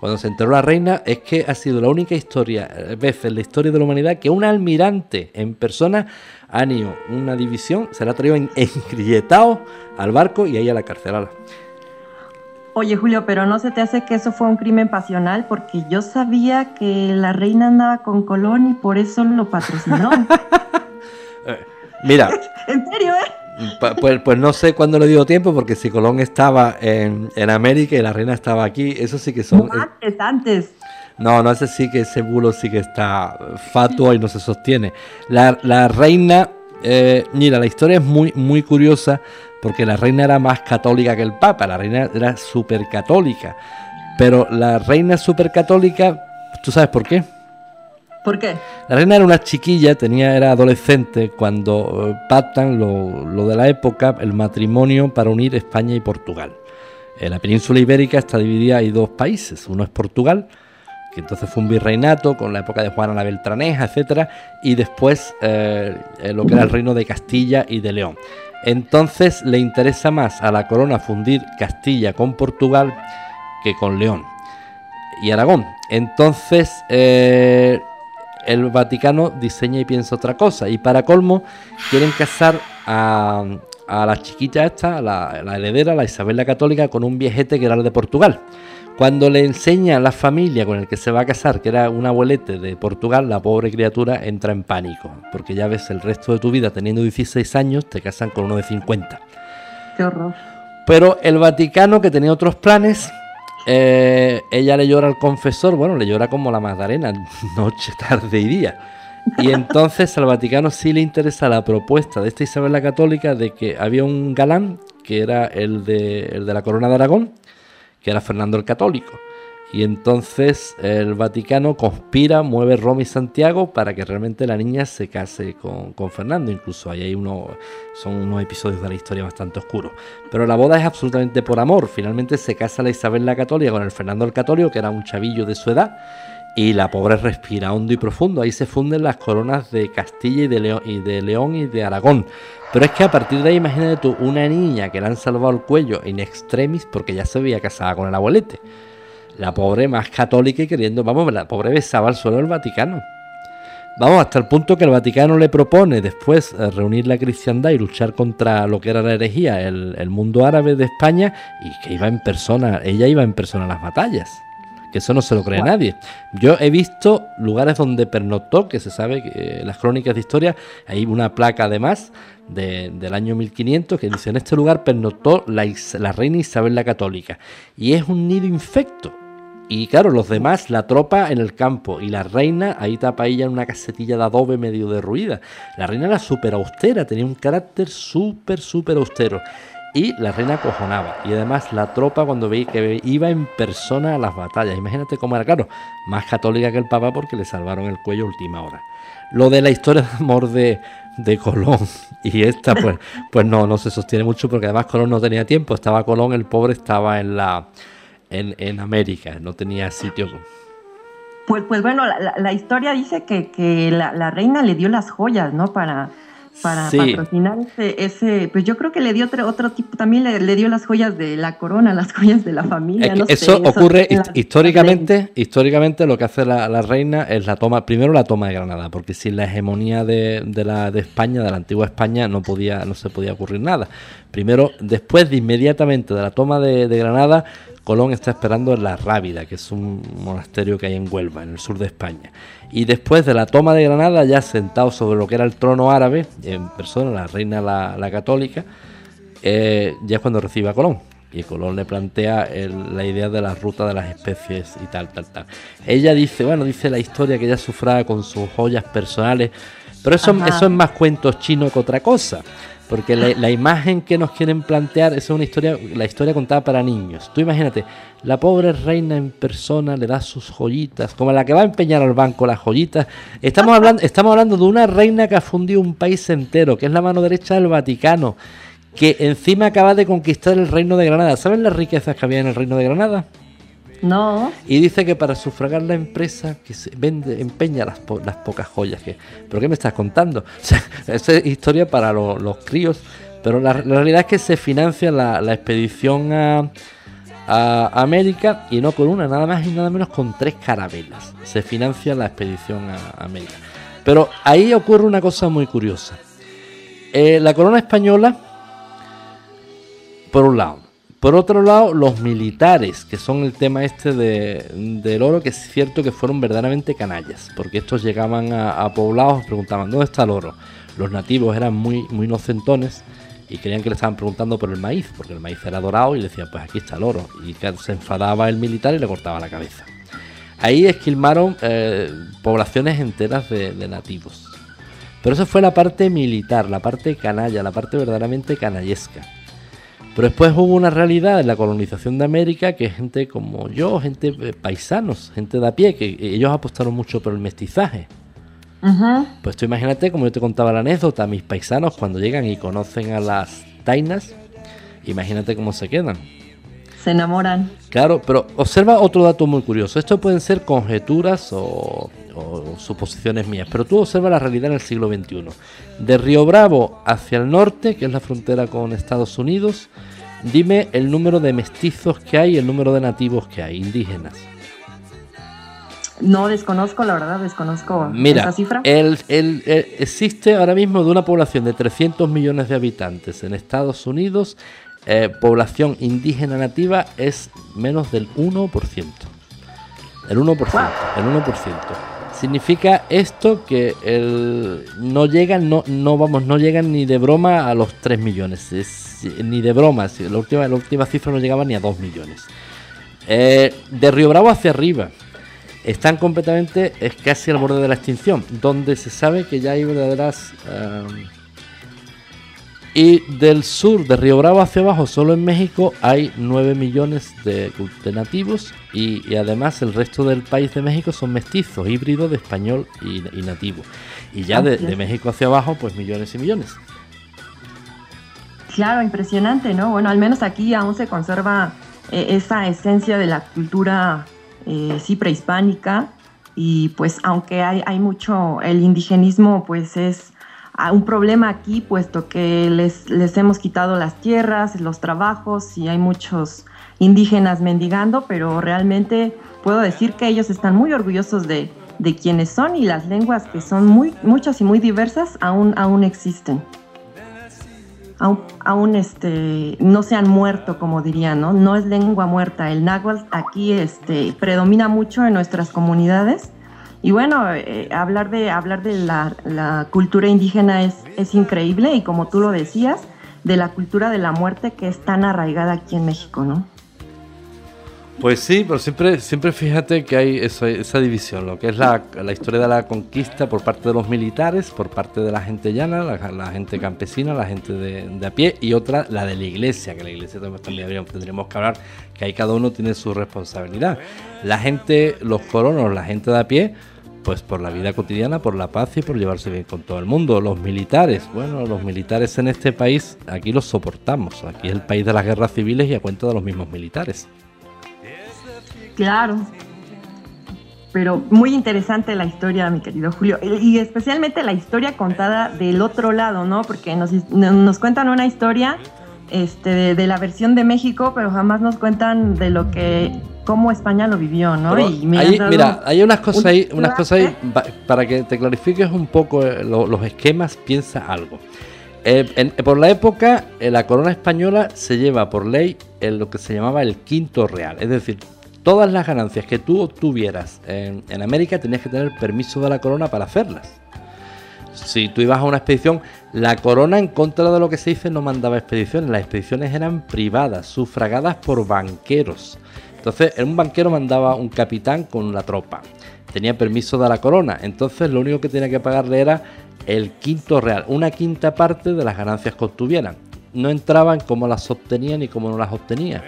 Cuando se enteró la reina es que ha sido la única historia, eh, vez en la historia de la humanidad que un almirante en persona ha ido una división, se la ha traído en, engrilletados al barco y ahí a la cárcel. Oye, Julio, pero ¿no se te hace que eso fue un crimen pasional? Porque yo sabía que la reina andaba con Colón y por eso lo patrocinó. Mira, en serio, ¿eh? Pues, pues no sé cuándo le dio tiempo, porque si Colón estaba en, en América y la reina estaba aquí, eso sí que son. No, antes, antes. No, no, ese sí que ese bulo sí que está fatuo y no se sostiene. La, la reina, eh, mira, la historia es muy, muy curiosa porque la reina era más católica que el papa, la reina era súper católica. Pero la reina súper católica, ¿tú sabes por qué? ¿Por qué? La reina era una chiquilla, tenía, era adolescente cuando eh, pactan lo, lo de la época, el matrimonio para unir España y Portugal. En la península ibérica está dividida en dos países, uno es Portugal, que entonces fue un virreinato con la época de Juana la Beltraneja, etcétera, y después eh, eh, lo que era el reino de Castilla y de León. Entonces le interesa más a la corona fundir Castilla con Portugal que con León y Aragón. Entonces, eh, el Vaticano diseña y piensa otra cosa. Y para colmo, quieren casar a, a la chiquita esta, a la, la heredera, la Isabel la Católica, con un viejete que era el de Portugal. Cuando le enseña a la familia con el que se va a casar, que era un abuelete de Portugal, la pobre criatura entra en pánico, porque ya ves, el resto de tu vida teniendo 16 años, te casan con uno de 50. Qué horror. Pero el Vaticano, que tenía otros planes, eh, ella le llora al confesor, bueno, le llora como la Magdalena, noche, tarde y día. Y entonces al Vaticano sí le interesa la propuesta de esta Isabel la Católica de que había un galán, que era el de, el de la Corona de Aragón, que era Fernando el Católico. Y entonces el Vaticano conspira, mueve Roma y Santiago para que realmente la niña se case con, con Fernando. Incluso ahí hay uno, son unos episodios de la historia bastante oscuros. Pero la boda es absolutamente por amor. Finalmente se casa la Isabel la Católica con el Fernando el Católico, que era un chavillo de su edad. Y la pobre respira hondo y profundo. Ahí se funden las coronas de Castilla y de, León, y de León y de Aragón. Pero es que a partir de ahí, imagínate tú, una niña que le han salvado el cuello in extremis porque ya se veía casada con el abuelete. La pobre más católica y queriendo, vamos, la pobre besaba al suelo del Vaticano. Vamos, hasta el punto que el Vaticano le propone después eh, reunir la cristiandad y luchar contra lo que era la herejía, el, el mundo árabe de España, y que iba en persona, ella iba en persona a las batallas. Que eso no se lo cree nadie. Yo he visto lugares donde pernoctó, que se sabe que eh, las crónicas de historia, hay una placa además de- del año 1500 que dice: En este lugar pernoctó la, la reina Isabel la Católica. Y es un nido infecto. Y claro, los demás, la tropa en el campo y la reina ahí tapa ella en una casetilla de adobe medio derruida. La reina era súper austera, tenía un carácter súper, súper austero. Y la reina cojonaba. Y además la tropa cuando veía que iba en persona a las batallas. Imagínate cómo era, claro, más católica que el Papa porque le salvaron el cuello última hora. Lo de la historia de amor de, de Colón y esta, pues, pues no, no se sostiene mucho porque además Colón no tenía tiempo. Estaba Colón, el pobre estaba en la en, en América, no tenía sitio. Pues, pues bueno, la historia dice que, que la, la reina le dio las joyas, ¿no? Para, para Sí. patrocinar ese, ese, pues yo creo que le dio otro, otro tipo, también le, le dio las joyas de la corona, las joyas de la familia. Sé, eso ocurre históricamente, históricamente lo que hace la, la reina es la toma, primero la toma de Granada, porque sin la hegemonía de, de la de España, de la antigua España, no podía, no se podía ocurrir nada. Primero, después de inmediatamente de la toma de, de Granada, Colón está esperando en La Rábida, que es un monasterio que hay en Huelva, en el sur de España. Y después de la toma de Granada, ya sentado sobre lo que era el trono árabe, en persona, la reina la, la católica, eh, ya es cuando recibe a Colón. Y Colón le plantea el- la idea de la ruta de las especies y tal, tal, tal. Ella dice, bueno, dice la historia que ella sufraba con sus joyas personales, pero eso, Ajá. eso es más cuentos chinos que otra cosa. Porque la, imagen que nos quieren plantear es una historia, la historia contada para niños. Tú imagínate, la pobre reina en persona le da sus joyitas, como la que va a empeñar al banco las joyitas. Estamos hablando, estamos hablando de una reina que ha fundido un país entero, que es la mano derecha del Vaticano, que encima acaba de conquistar el reino de Granada. ¿Saben las riquezas que había en el reino de Granada? No, Y dice que para sufragar la empresa que se vende, empeña las, po- las pocas joyas que. ¿Pero qué me estás contando? Esa es historia para lo- los críos. Pero la, realidad es que se financia la, expedición a, a América y no con una, nada más y nada menos con tres carabelas. Se financia la expedición a América. Pero ahí ocurre una cosa muy curiosa. Eh, la corona española, por un lado. Por otro lado, los militares, que son el tema este de, del oro, que es cierto que fueron verdaderamente canallas, porque estos llegaban a, a poblados, preguntaban, ¿dónde está el oro? Los nativos eran muy, muy inocentones y creían que le estaban preguntando por el maíz, porque el maíz era dorado y le decían, pues aquí está el oro. Y se enfadaba el militar y le cortaba la cabeza. Ahí esquilmaron eh, poblaciones enteras de, de nativos. Pero eso fue la parte militar, la parte canalla, la parte verdaderamente canallesca. Pero después hubo una realidad en la colonización de América que gente como yo, gente eh, paisanos, gente de a pie, que ellos apostaron mucho por el mestizaje. Pues tú imagínate, como yo te contaba la anécdota, mis paisanos cuando llegan y conocen a las tainas, imagínate cómo se quedan. Se enamoran. Claro, pero observa otro dato muy curioso. Esto pueden ser conjeturas o, o suposiciones mías, pero tú observa la realidad en el siglo XXI. De Río Bravo hacia el norte, que es la frontera con Estados Unidos, dime el número de mestizos que hay y el número de nativos que hay, indígenas. No desconozco, la verdad, desconozco Mira, esa cifra. el- el- el- existe ahora mismo de una población de 300 millones de habitantes en Estados Unidos, eh, población indígena nativa es menos del 1%. El 1%, el 1%. Significa esto que el, no llegan, no, no vamos, no llegan ni de broma a los 3 millones, es- ni de broma, la última, la última cifra no llegaba ni a 2 millones. Eh, de Río Bravo hacia arriba, están completamente es casi al borde de la extinción, donde se sabe que ya hay verdaderas... eh, y del sur, de Río Bravo hacia abajo, solo en México hay 9 millones de, de nativos y, y además el resto del país de México son mestizos, híbridos de español y, y nativo. Y ya de, de. México hacia abajo, pues millones y millones. Claro, impresionante, ¿no? Bueno, al menos aquí aún se conserva eh, esa esencia de la cultura, eh, sí, prehispánica. Y pues aunque hay, hay mucho, el indigenismo pues es un problema aquí, puesto que les, les hemos quitado las tierras, los trabajos y hay muchos indígenas mendigando, pero realmente puedo decir que ellos están muy orgullosos de, de quienes son y las lenguas que son muy, muchas y muy diversas aún, aún existen aún, aún, este, no se han muerto, como dirían, ¿no? No es lengua muerta. El náhuatl aquí este, predomina mucho en nuestras comunidades. Y bueno, eh, hablar de, hablar de la, cultura indígena es, es increíble y como tú lo decías, de la cultura de la muerte que es tan arraigada aquí en México, ¿no? Pues sí, pero siempre, siempre fíjate que hay esa, división, lo que es la, la historia de la conquista por parte de los militares, por parte de la gente llana, la, gente campesina, la gente de, de a pie, y otra la de la iglesia, que la iglesia también, tendríamos que hablar, que ahí cada uno tiene su responsabilidad. La gente, los colonos, la gente de a pie, pues por la vida cotidiana, por la paz y por llevarse bien con todo el mundo. Los militares, bueno, los militares en este país, aquí los soportamos, aquí es el país de las guerras civiles y a cuenta de los mismos militares. Claro. Pero muy interesante la historia, mi querido Julio. Y especialmente la historia contada del otro lado, ¿no? Porque nos, nos cuentan una historia este, de la versión de México, pero jamás nos cuentan de lo que, cómo España lo vivió, ¿no? Pero y me ahí, has dado mira, hay unas cosas ahí, unas cosas ahí, pa- para que te clarifiques un poco eh, lo- los esquemas, piensa algo. Eh, en- por la época, eh, la corona española se lleva por ley en lo que se llamaba el quinto real, es decir, todas las ganancias que tú obtuvieras en, en América tenías que tener permiso de la corona para hacerlas. Si tú ibas a una expedición, la corona en contra de lo que se dice no mandaba expediciones, las expediciones eran privadas, sufragadas por banqueros. Entonces, un banquero mandaba un capitán con la tropa, tenía permiso de la corona, entonces lo único que tenía que pagarle era el quinto real, una quinta parte de las ganancias que obtuvieran. No entraban cómo las obtenían y cómo no las obtenía.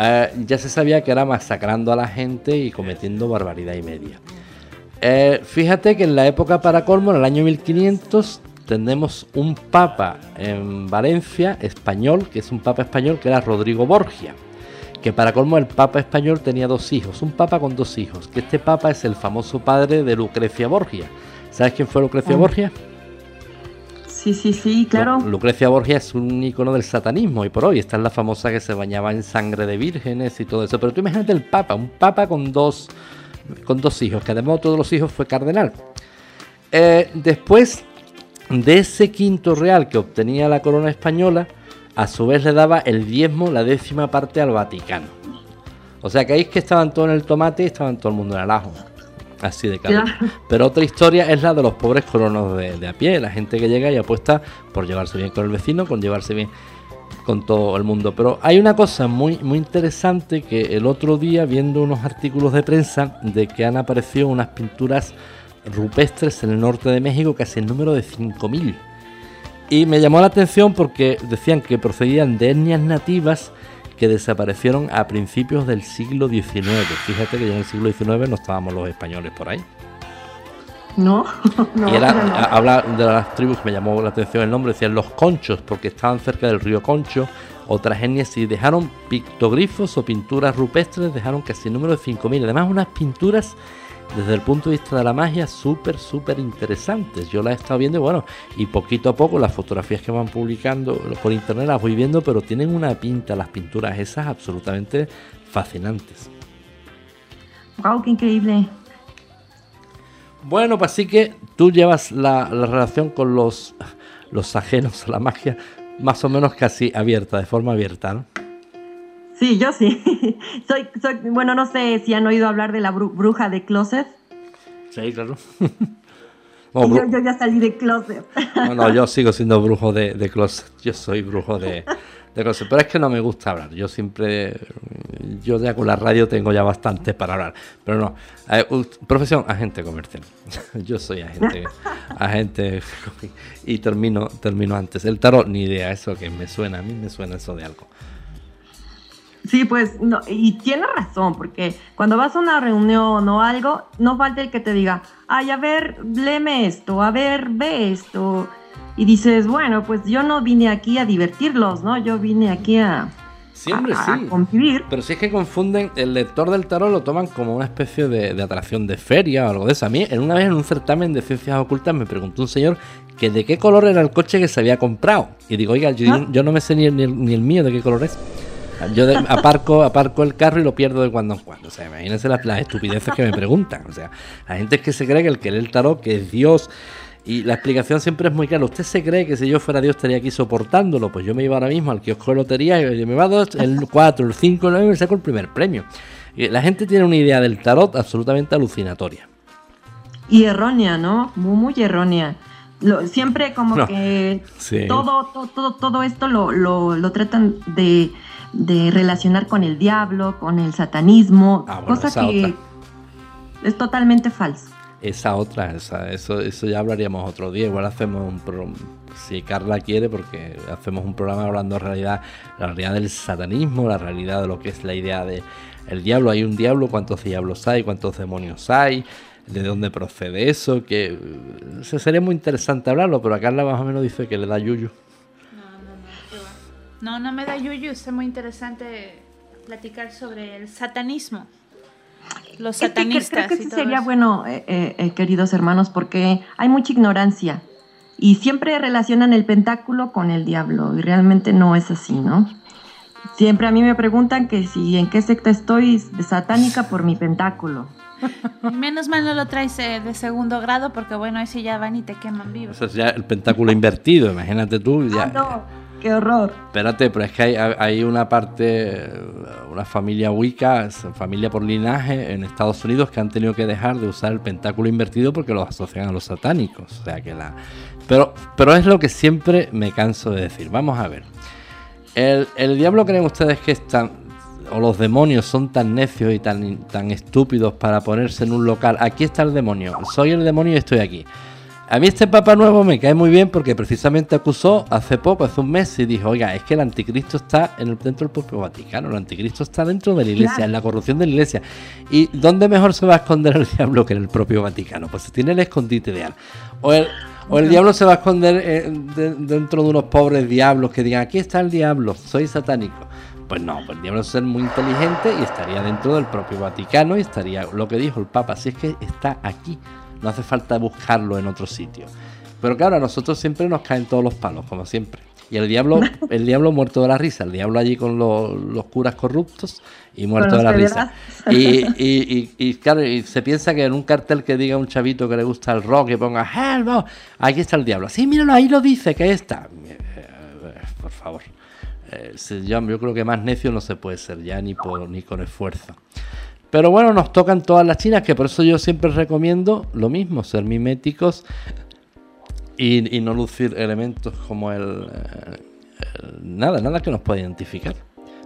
Eh, ya se sabía que era masacrando a la gente y cometiendo barbaridad y media. Eh, fíjate que en la época para colmo, en el año 1500, tenemos un papa en Valencia, español, que es un papa español, que era Rodrigo Borgia. Que para colmo el papa español tenía dos hijos, un papa con dos hijos. Que este papa es el famoso padre de Lucrecia Borgia. ¿Sabes quién fue Lucrecia Ah. Borgia? Sí, sí, sí, claro. Lu- Lucrecia Borgia es un icono del satanismo y por hoy esta es la famosa que se bañaba en sangre de vírgenes y todo eso. Pero tú imagínate el Papa, un Papa con dos, con dos hijos, que además todos los hijos fue cardenal. Eh, después de ese quinto real que obtenía la corona española, a su vez le daba el diezmo, la décima parte al Vaticano. O sea que ahí es que estaban todos en el tomate y estaban todo el mundo en el ajo. Así de claro. Pero otra historia es la de los pobres colonos de, de a pie, la gente que llega y apuesta por llevarse bien con el vecino, con llevarse bien con todo el mundo. Pero hay una cosa muy, muy interesante que el otro día, viendo unos artículos de prensa, de que han aparecido unas pinturas rupestres en el norte de México, casi el número de 5.000. Y me llamó la atención porque decían que procedían de etnias nativas que desaparecieron a principios del siglo XIX. Fíjate que ya en el siglo XIX no estábamos los españoles por ahí. No, no, y era, no, habla de las tribus que me llamó la atención el nombre, decían los conchos, porque estaban cerca del río Concho, otras etnias y dejaron pictogrifos o pinturas rupestres, dejaron casi el número de 5.000. Además, unas pinturas desde el punto de vista de la magia súper, súper interesantes. Yo las he estado viendo y bueno, y poquito a poco las fotografías que van publicando por internet las voy viendo, pero tienen una pinta las pinturas esas absolutamente fascinantes. Wow, qué increíble. Bueno, pues así que tú llevas la, la relación con los, los ajenos a la magia más o menos casi abierta, de forma abierta, ¿no? Sí, yo sí. soy, soy, bueno, no sé si han oído hablar de la bru- bruja de closet. Sí, claro. No, yo, yo ya salí de closet. no, no, yo sigo siendo brujo de, de closet. Yo soy brujo de, de closet. Pero es que no me gusta hablar. Yo siempre. Yo ya con la radio tengo ya bastante para hablar. Pero no. Eh, profesión, agente comercial. Yo soy agente. agente. Y termino, termino antes. El tarot, ni idea. Eso que me suena. A mí me suena eso de algo. Sí, pues, no, y tiene razón, porque cuando vas a una reunión o algo, no falta el que te diga, ay, a ver, léeme esto, a ver, ve esto. Y dices, bueno, pues yo no vine aquí a divertirlos, ¿no? Yo vine aquí a, Siempre a- sí. a convivir. Pero si es que confunden, el lector del tarot lo toman como una especie de, de atracción de feria o algo de eso. A mí, en una vez en un certamen de ciencias ocultas, me preguntó un señor que de qué color era el coche que se había comprado. Y digo, oiga, yo, ¿Ah? yo no me sé ni ni el mío de qué color es. Yo de- aparco, aparco el carro y lo pierdo de cuando en cuando. O sea, imagínense las, las estupideces que me preguntan. O sea, la gente es que se cree que el que lee el tarot, que es Dios. Y la explicación siempre es muy clara. ¿Usted se cree que si yo fuera Dios estaría aquí soportándolo? Pues yo me iba ahora mismo al kiosco de lotería y me va dos, el 4, el 5, el 9 y me saco el primer premio. La gente tiene una idea del tarot absolutamente alucinatoria. Y errónea, ¿no? Muy, muy errónea. Lo- siempre como No, que sí. todo, todo, todo, todo esto lo, lo, lo tratan de, de relacionar con el diablo, con el satanismo, Ah, bueno, cosa que otra. es totalmente falso. Esa otra, esa, eso, eso ya hablaríamos otro día. Igual hacemos un programa, si Carla quiere, porque hacemos un programa hablando en realidad, la realidad del satanismo, la realidad de lo que es la idea de el diablo. Hay un diablo, cuántos diablos hay, cuántos demonios hay, de dónde procede eso, que se- sería muy interesante hablarlo, pero a Carla más o menos dice que le da yuyu. No, no me da yuyu, es muy interesante platicar sobre el satanismo. Los Es que cre- satanistas creo que y sí todo sería eso. bueno, eh, eh, eh, queridos hermanos, porque hay mucha ignorancia y siempre relacionan el pentáculo con el diablo y realmente no es así, ¿no? Siempre a mí me preguntan que si en qué secta estoy satánica por mi pentáculo. Y Menos mal no lo traes eh, de segundo grado porque bueno, ese ya van y te queman vivo. Eso es ya el pentáculo invertido, imagínate tú. Ya, Ah, no, qué horror. Espérate, pero es que hay, una parte, una familia Wicca, familia por linaje en Estados Unidos que han tenido que dejar de usar el pentáculo invertido porque los asocian a los satánicos. O sea que la. Pero, pero es lo que siempre me canso de decir. Vamos a ver. El, el diablo creen ustedes que es tan. O los demonios son tan necios y tan, tan estúpidos para ponerse en un local. Aquí está el demonio. Soy el demonio y estoy aquí. A mí este Papa Nuevo me cae muy bien porque precisamente acusó hace poco, hace un mes, y dijo, oiga, es que el anticristo está en el, dentro del propio Vaticano, el anticristo está dentro de la iglesia, Claro. en la corrupción de la iglesia. ¿Y dónde mejor se va a esconder el diablo que en el propio Vaticano? Pues tiene el escondite ideal. O el, o el diablo se va a esconder eh, de- dentro de unos pobres diablos que digan, aquí está el diablo, soy satánico. Pues no, pues el diablo es ser muy inteligente y estaría dentro del propio Vaticano y estaría lo que dijo el Papa, si es que está aquí, no hace falta buscarlo en otro sitio. Pero claro, a nosotros siempre nos caen todos los palos, como siempre. Y el diablo, el diablo muerto de la risa, el diablo allí con los, los curas corruptos y muerto de la risa. Y, y, y, y, claro, y se piensa que en un cartel que diga un chavito que le gusta el rock y ponga Hell, no", aquí está el diablo. Sí, míralo, ahí lo dice, que está. Eh, eh, Por favor. Eh, yo, yo creo que más necio no se puede ser ya ni, por, ni con esfuerzo. Pero bueno, nos tocan todas las chinas, que por eso yo siempre recomiendo lo mismo, ser miméticos y, y no lucir elementos como el, el- Nada, nada que nos pueda identificar.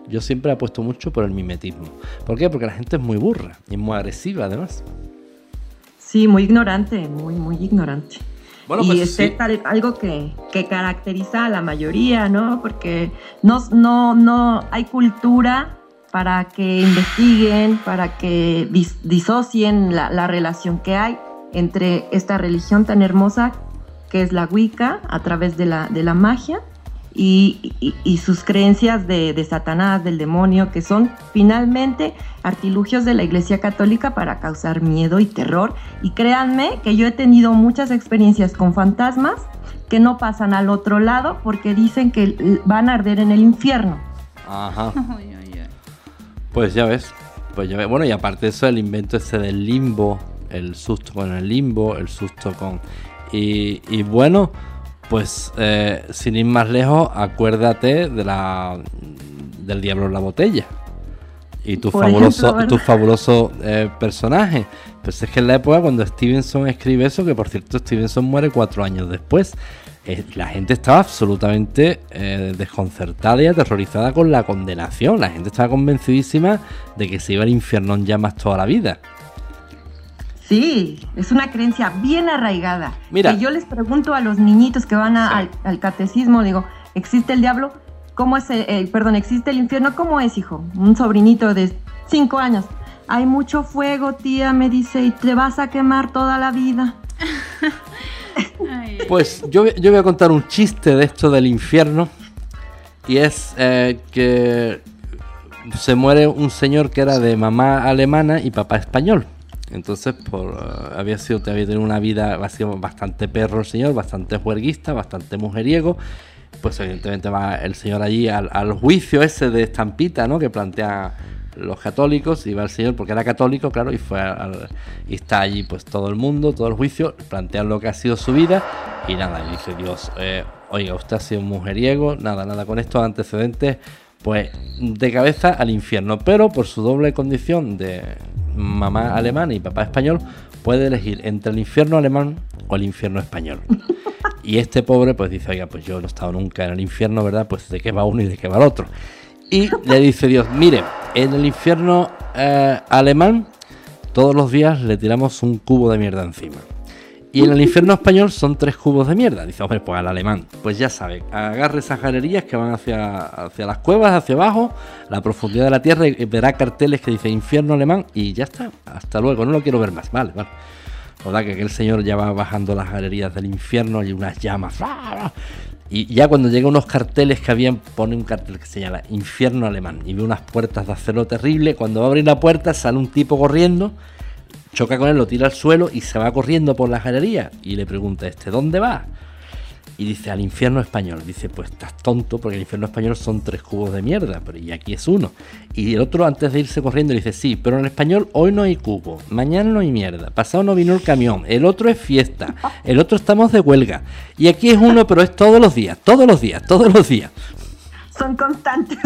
Yo siempre apuesto mucho por el mimetismo. ¿Por qué? Porque la gente es muy burra y muy agresiva además. Sí, muy ignorante, muy, muy ignorante. Bueno, y pues este sí. es tal- algo que, que caracteriza a la mayoría, ¿no? Porque no, no, no hay cultura para que investiguen, para que dis- disocien la, la relación que hay entre esta religión tan hermosa que es la Wicca a través de la, de la magia y, y- y sus creencias de, de Satanás, del demonio, que son finalmente artilugios de la Iglesia Católica para causar miedo y terror. Y créanme que yo he tenido muchas experiencias con fantasmas que no pasan al otro lado porque dicen que van a arder en el infierno. Ajá. Pues ya ves. Pues ya ves. Bueno, y aparte de eso, el invento ese del limbo, el susto con el limbo, el susto con. Y, y bueno, Pues eh, sin ir más lejos, acuérdate de la del diablo en la botella. Y tu Por fabuloso, ejemplo, tu fabuloso eh, personaje. Pues es que en la época cuando Stevenson escribe eso, que por cierto Stevenson muere cuatro años después, la gente estaba absolutamente eh, desconcertada y aterrorizada con la condenación. La gente estaba convencidísima de que se iba al infierno en llamas toda la vida. Sí, es una creencia bien arraigada. Mira. Que yo les pregunto a los niñitos que van a- Sí. al, al catecismo, digo, ¿existe el diablo? ¿Cómo es el, el- perdón, existe el infierno? ¿Cómo es, hijo? Un sobrinito de cinco años. Hay mucho fuego, tía, me dice, y te vas a quemar toda la vida. Pues yo, yo voy a contar un chiste de esto del infierno. Y es eh, que se muere un señor que era de mamá alemana y papá español. Entonces, por, eh, había sido, había tenido una vida bastante perro el señor, bastante juerguista, bastante mujeriego. Pues evidentemente va el señor allí al, al juicio ese de estampita, ¿no? Que plantea los católicos y va el señor porque era católico, claro, y fue y está allí pues todo el mundo, todo el juicio, plantean lo que ha sido su vida y nada, y dice Dios, eh, oiga, usted ha sido un mujeriego, nada, nada con estos antecedentes, pues de cabeza al infierno, pero por su doble condición de mamá alemana y papá español, puede elegir entre el infierno alemán o el infierno español. Y este pobre pues dice, oiga, pues yo no he estado nunca en el infierno, ¿verdad? Pues de qué va uno y de qué va el otro. Y le dice Dios, mire, en el infierno eh, alemán todos los días le tiramos un cubo de mierda encima. Y en el infierno español son tres cubos de mierda. Dice, hombre, pues al alemán. Pues ya sabe, agarre esas galerías que van hacia, hacia las cuevas, hacia abajo, la profundidad de la tierra, y verá carteles que dice infierno alemán y ya está. Hasta luego, no lo quiero ver más. Vale, vale. O sea que aquel señor ya va bajando las galerías del infierno y unas llamas. Y ya cuando llega unos carteles que habían, pone un cartel que señala infierno alemán y ve unas puertas de acero terrible. Cuando va a abrir la puerta sale un tipo corriendo, choca con él, lo tira al suelo y se va corriendo por las galerías. Y le pregunta este, ¿dónde va? Y dice, al infierno español. Dice, pues estás tonto porque el infierno español son tres cubos de mierda, pero y aquí es uno. Y el otro antes de irse corriendo le dice, sí, pero en el español hoy no hay cubo, mañana no hay mierda, pasado no vino el camión, el otro es fiesta, el otro estamos de huelga. Y aquí es uno, pero es todos los días, todos los días, todos los días. Son constantes.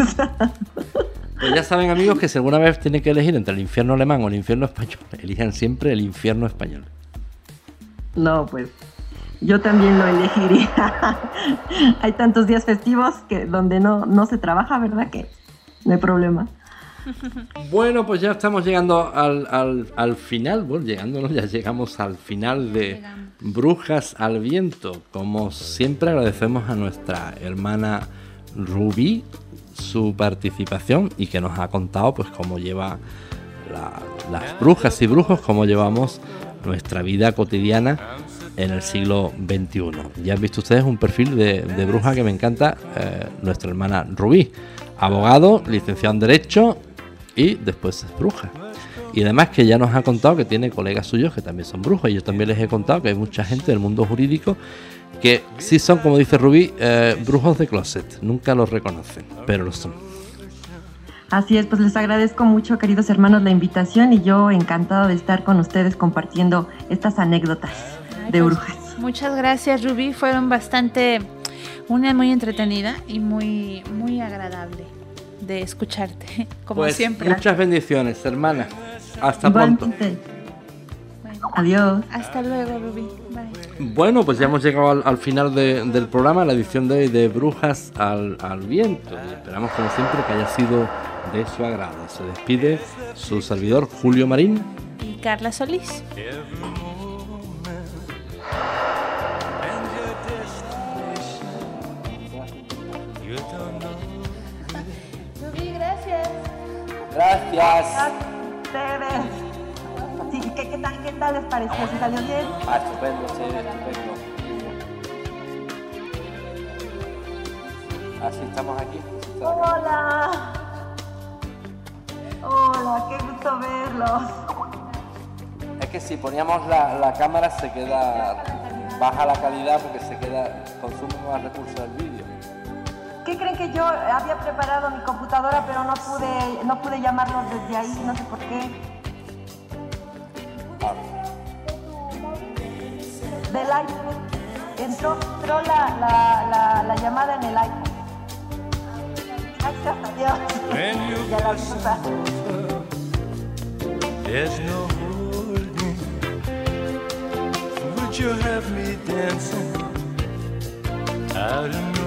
Pues ya saben amigos que si alguna vez tienen que elegir entre el infierno alemán o el infierno español, elijan siempre el infierno español. no, pues yo también lo elegiría. Hay tantos días festivos que donde no, no se trabaja, ¿verdad? Que no hay problema. Bueno, pues ya estamos llegando al, al- al final, bueno, llegando, ¿no? ya llegamos al final de. Brujas al Viento. Como siempre agradecemos a nuestra hermana Rubí su participación y que nos ha contado pues cómo lleva la- las brujas y brujos, cómo llevamos nuestra vida cotidiana en el siglo XXI. Ya han visto ustedes un perfil de, de bruja que me encanta, eh, nuestra hermana Rubí, abogado, licenciado en Derecho y después es bruja. Y además que ya nos ha contado que tiene colegas suyos que también son brujos. Y yo también les he contado que hay mucha gente del mundo jurídico que sí son, como dice Rubí, eh, brujos de closet. Nunca los reconocen, pero lo son. Así es, pues les agradezco mucho, queridos hermanos, la invitación y yo encantado de estar con ustedes compartiendo estas anécdotas de pues, brujas. Muchas gracias, Rubí. Fueron bastante, una muy entretenida y muy, muy agradable de escucharte, como Pues siempre. muchas bendiciones, hermana. Hasta pronto. Bueno, Adiós. hasta luego, Rubí. Bye. Bueno, pues ya hemos llegado al, al final de- del programa, la edición de hoy de Brujas al, al Viento. Y esperamos, como siempre, que haya sido de su agrado. Se despide su servidor Julio Marín. Y Carla Solís. Gracias. Gracias. Sí, ¿qué, qué tal, ¿Qué tal les pareció? ¿Si salió bien? Ah, estupendo, sí, estupendo. Así estamos aquí. Hola. Hola, qué gusto verlos. Es que si poníamos la, la cámara se queda baja la calidad porque se queda consume más recursos del vídeo. ¿Qué creen que yo había preparado mi computadora, pero no pude, no pude llamarlos desde ahí, no sé por qué? Ah, Del iPhone. entró, entró la, la, la, la llamada en el iPhone. Gracias a Dios. When you Y a la you have me dancing out of nowhere?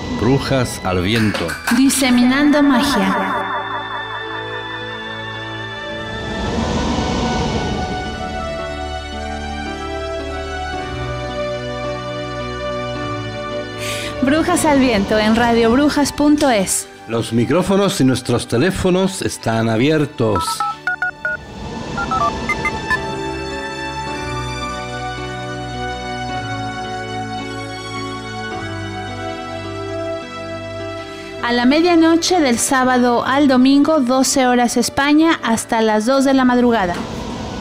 Brujas al viento. Diseminando magia. Brujas al Viento en radiobrujas.es. Los micrófonos y nuestros teléfonos están abiertos. A la medianoche del sábado al domingo, 12 horas España, hasta las 2 de la madrugada.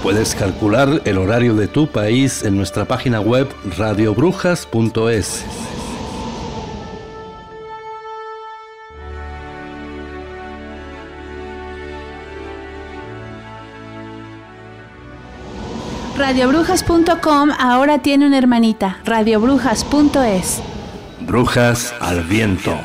Puedes calcular el horario de tu país en nuestra página web radiobrujas.es. Radiobrujas.com ahora tiene una hermanita, radiobrujas.es. Brujas al viento.